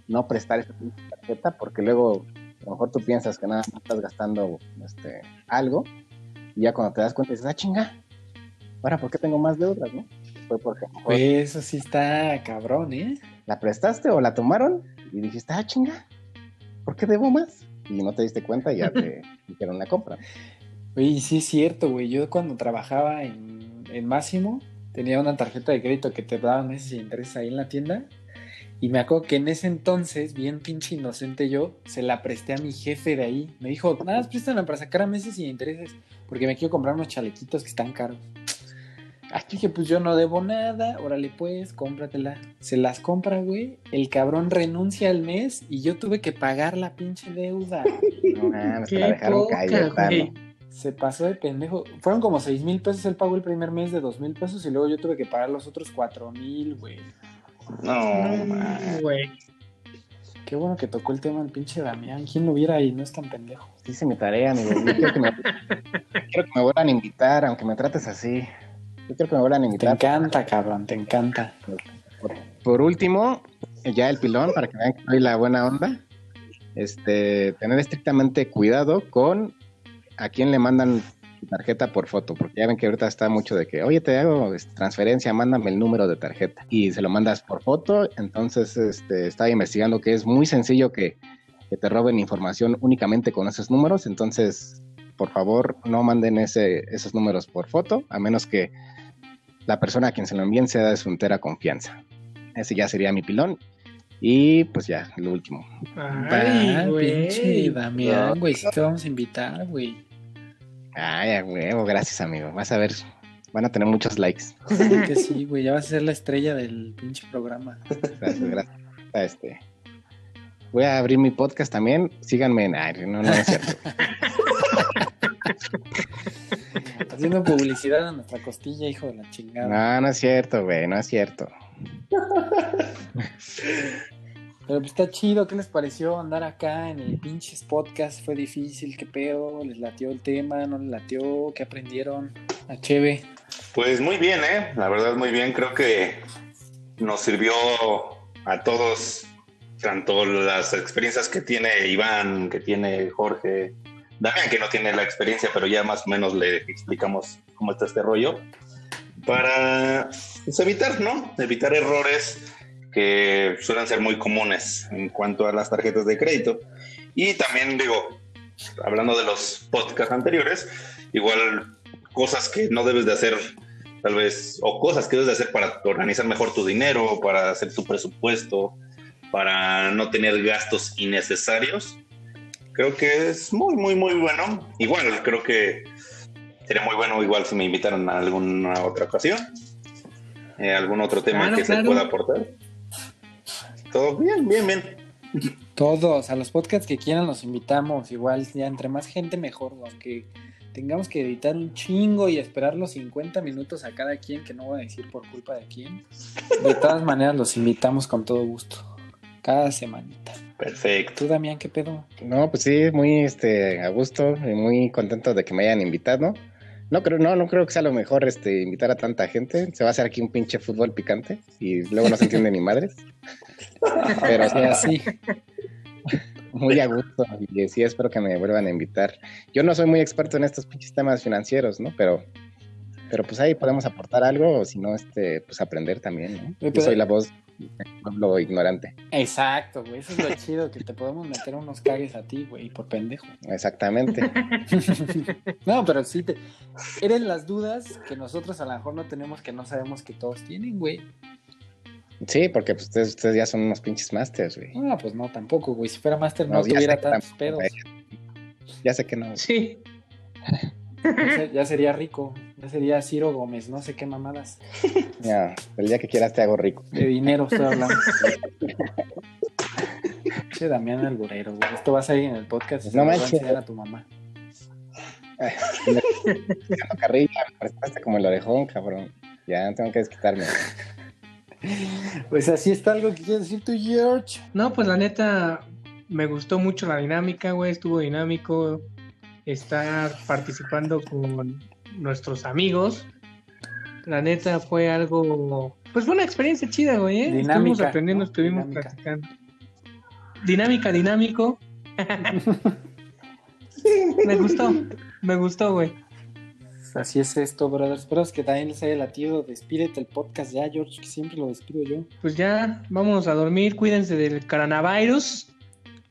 no prestar esa pinche tarjeta, porque luego a lo mejor tú piensas que nada más estás gastando este, algo, y ya cuando te das cuenta dices, ah, chinga, ahora, ¿por qué tengo más deudas, no? Fue porque Pues eso sí está cabrón, ¿eh? la prestaste o la tomaron y dijiste, ah, chinga, ¿por qué debo más? Y no te diste cuenta y ya te hicieron la compra. Oye, sí es cierto, güey. Yo cuando trabajaba en, en Máximo tenía una tarjeta de crédito que te daban meses de interés ahí en la tienda. Y me acuerdo que en ese entonces, bien pinche inocente yo, se la presté a mi jefe de ahí. Me dijo, nada, más préstala para sacar a meses sin intereses, porque me quiero comprar unos chalequitos que están caros. Ah, dije, pues yo no debo nada, órale pues, cómpratela. Se las compra, güey. El cabrón renuncia al mes y yo tuve que pagar la pinche deuda. No la dejaron poca, caer. Se pasó de pendejo. Fueron como seis mil pesos. Él pagó el primer mes de dos mil pesos y luego yo tuve que pagar los otros cuatro mil, güey. No, man. güey. Qué bueno que tocó el tema el pinche Damián. ¿Quién lo viera ahí? No es tan pendejo. Hice mi tarea, amigo. Yo quiero que me, quiero que me vuelvan a invitar, aunque me trates así. Yo quiero que me vuelvan a Te invitar. encanta, cabrón, te encanta. Por, por último, ya el pilón, para que vean que soy la buena onda. Este, tener estrictamente cuidado con a quién le mandan tu tarjeta por foto, porque ya ven que ahorita está mucho de que, oye, te hago transferencia, mándame el número de tarjeta y se lo mandas por foto. Entonces, este, estaba investigando que es muy sencillo que, que te roben información únicamente con esos números. Entonces, por favor, no manden ese, esos números por foto, a menos que la persona a quien se lo envíen sea de su entera confianza. Ese ya sería mi pilón. Y pues ya, lo último. Ay, güey. pinche Damián, güey. Sí te vamos a invitar, güey. Ay, a huevo, gracias, amigo. Vas a ver, van a tener muchos likes. Que sí, güey, ya vas a ser la estrella del pinche programa. Gracias, gracias. Este, voy a abrir mi podcast también. Síganme en. Ay, no, no es cierto. Haciendo publicidad a nuestra costilla, hijo de la chingada. No, no es cierto, güey, no es cierto. Pero pues está chido, ¿qué les pareció andar acá en el pinches podcast? ¿Fue difícil? ¿Qué pedo? ¿Les latió el tema? ¿No les latió? ¿Qué aprendieron? A Cheve. Pues muy bien, ¿eh? La verdad, muy bien. Creo que nos sirvió a todos, tanto las experiencias que tiene Iván, que tiene Jorge, Damián, que no tiene la experiencia, pero ya más o menos le explicamos cómo está este rollo, para pues, evitar, ¿no? Evitar errores que suelen ser muy comunes en cuanto a las tarjetas de crédito. Y también digo, hablando de los podcasts anteriores, igual cosas que no debes de hacer, tal vez, o cosas que debes de hacer para organizar mejor tu dinero, para hacer tu presupuesto, para no tener gastos innecesarios. Creo que es muy, muy, muy bueno. Igual, creo que sería muy bueno igual si me invitaran a alguna otra ocasión. Eh, algún otro tema Claro, que se claro. pueda aportar. Todo bien, bien, bien. Todos, a los podcasts que quieran los invitamos. Igual, ya entre más gente mejor, aunque tengamos que editar un chingo y esperar los 50 minutos a cada quien, que no voy a decir por culpa de quién. De todas maneras, los invitamos con todo gusto. Cada semanita. Perfecto. ¿Tú, Damián, qué pedo? No, pues sí, muy este, a gusto y muy contento de que me hayan invitado. No creo, no, no creo que sea lo mejor este, invitar a tanta gente. Se va a hacer aquí un pinche fútbol picante y luego no se entiende ni madres. Pero sí. muy a gusto y sí espero que me vuelvan a invitar. Yo no soy muy experto en estos pinches temas financieros, ¿no? Pero, pero pues ahí podemos aportar algo o si no, este, pues aprender también, ¿no? Yo pero- soy la voz del pueblo ignorante. Exacto, güey. Eso es lo chido, que te podemos meter unos cagues a ti, güey, por pendejo. Exactamente. No, pero sí te. Eres las dudas que nosotros a lo mejor no tenemos, que no sabemos que todos tienen, güey. Sí, porque pues, ustedes, ustedes ya son unos pinches masters, güey. No, pues no, tampoco, güey. Si fuera Master no, No, tuviera tantos pedos. Ya sé que no. Sí. Ya sería rico. Ya sería Ciro Gómez, no sé qué mamadas. Ya, el día que quieras te hago rico. De dinero estoy hablando. Che, Damián Alburero, güey. Esto va a salir en el podcast y se No lo voy a manches. enseñar a tu mamá. Carrilla, me prestaste como el orejón, cabrón. Ya tengo que desquitarme. Pues así está algo que quieres decir tú, George. No, pues la neta, me gustó mucho la dinámica, güey. Estuvo dinámico estar participando con nuestros amigos. La neta fue algo. Pues fue una experiencia chida, güey. ¿eh? Estuvimos aprendiendo, ¿no? estuvimos Dinámica. practicando. Dinámica, dinámico. me gustó, me gustó, güey. Así es esto, brothers. Espero que también les haya latido. Despídete el podcast ya, George, que siempre lo despido yo. Pues ya, vámonos a dormir. Cuídense del coronavirus.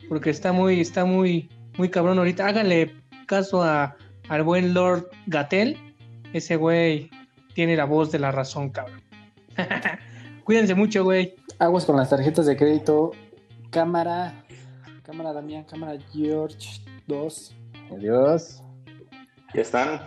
Porque está muy, está muy, muy cabrón ahorita. Háganle caso a, al buen Lord Gatel. Ese güey tiene la voz de la razón, cabrón. Cuídense mucho, güey. Aguas con las tarjetas de crédito. Cámara. Cámara Damián, cámara George 2. Adiós. Ya están.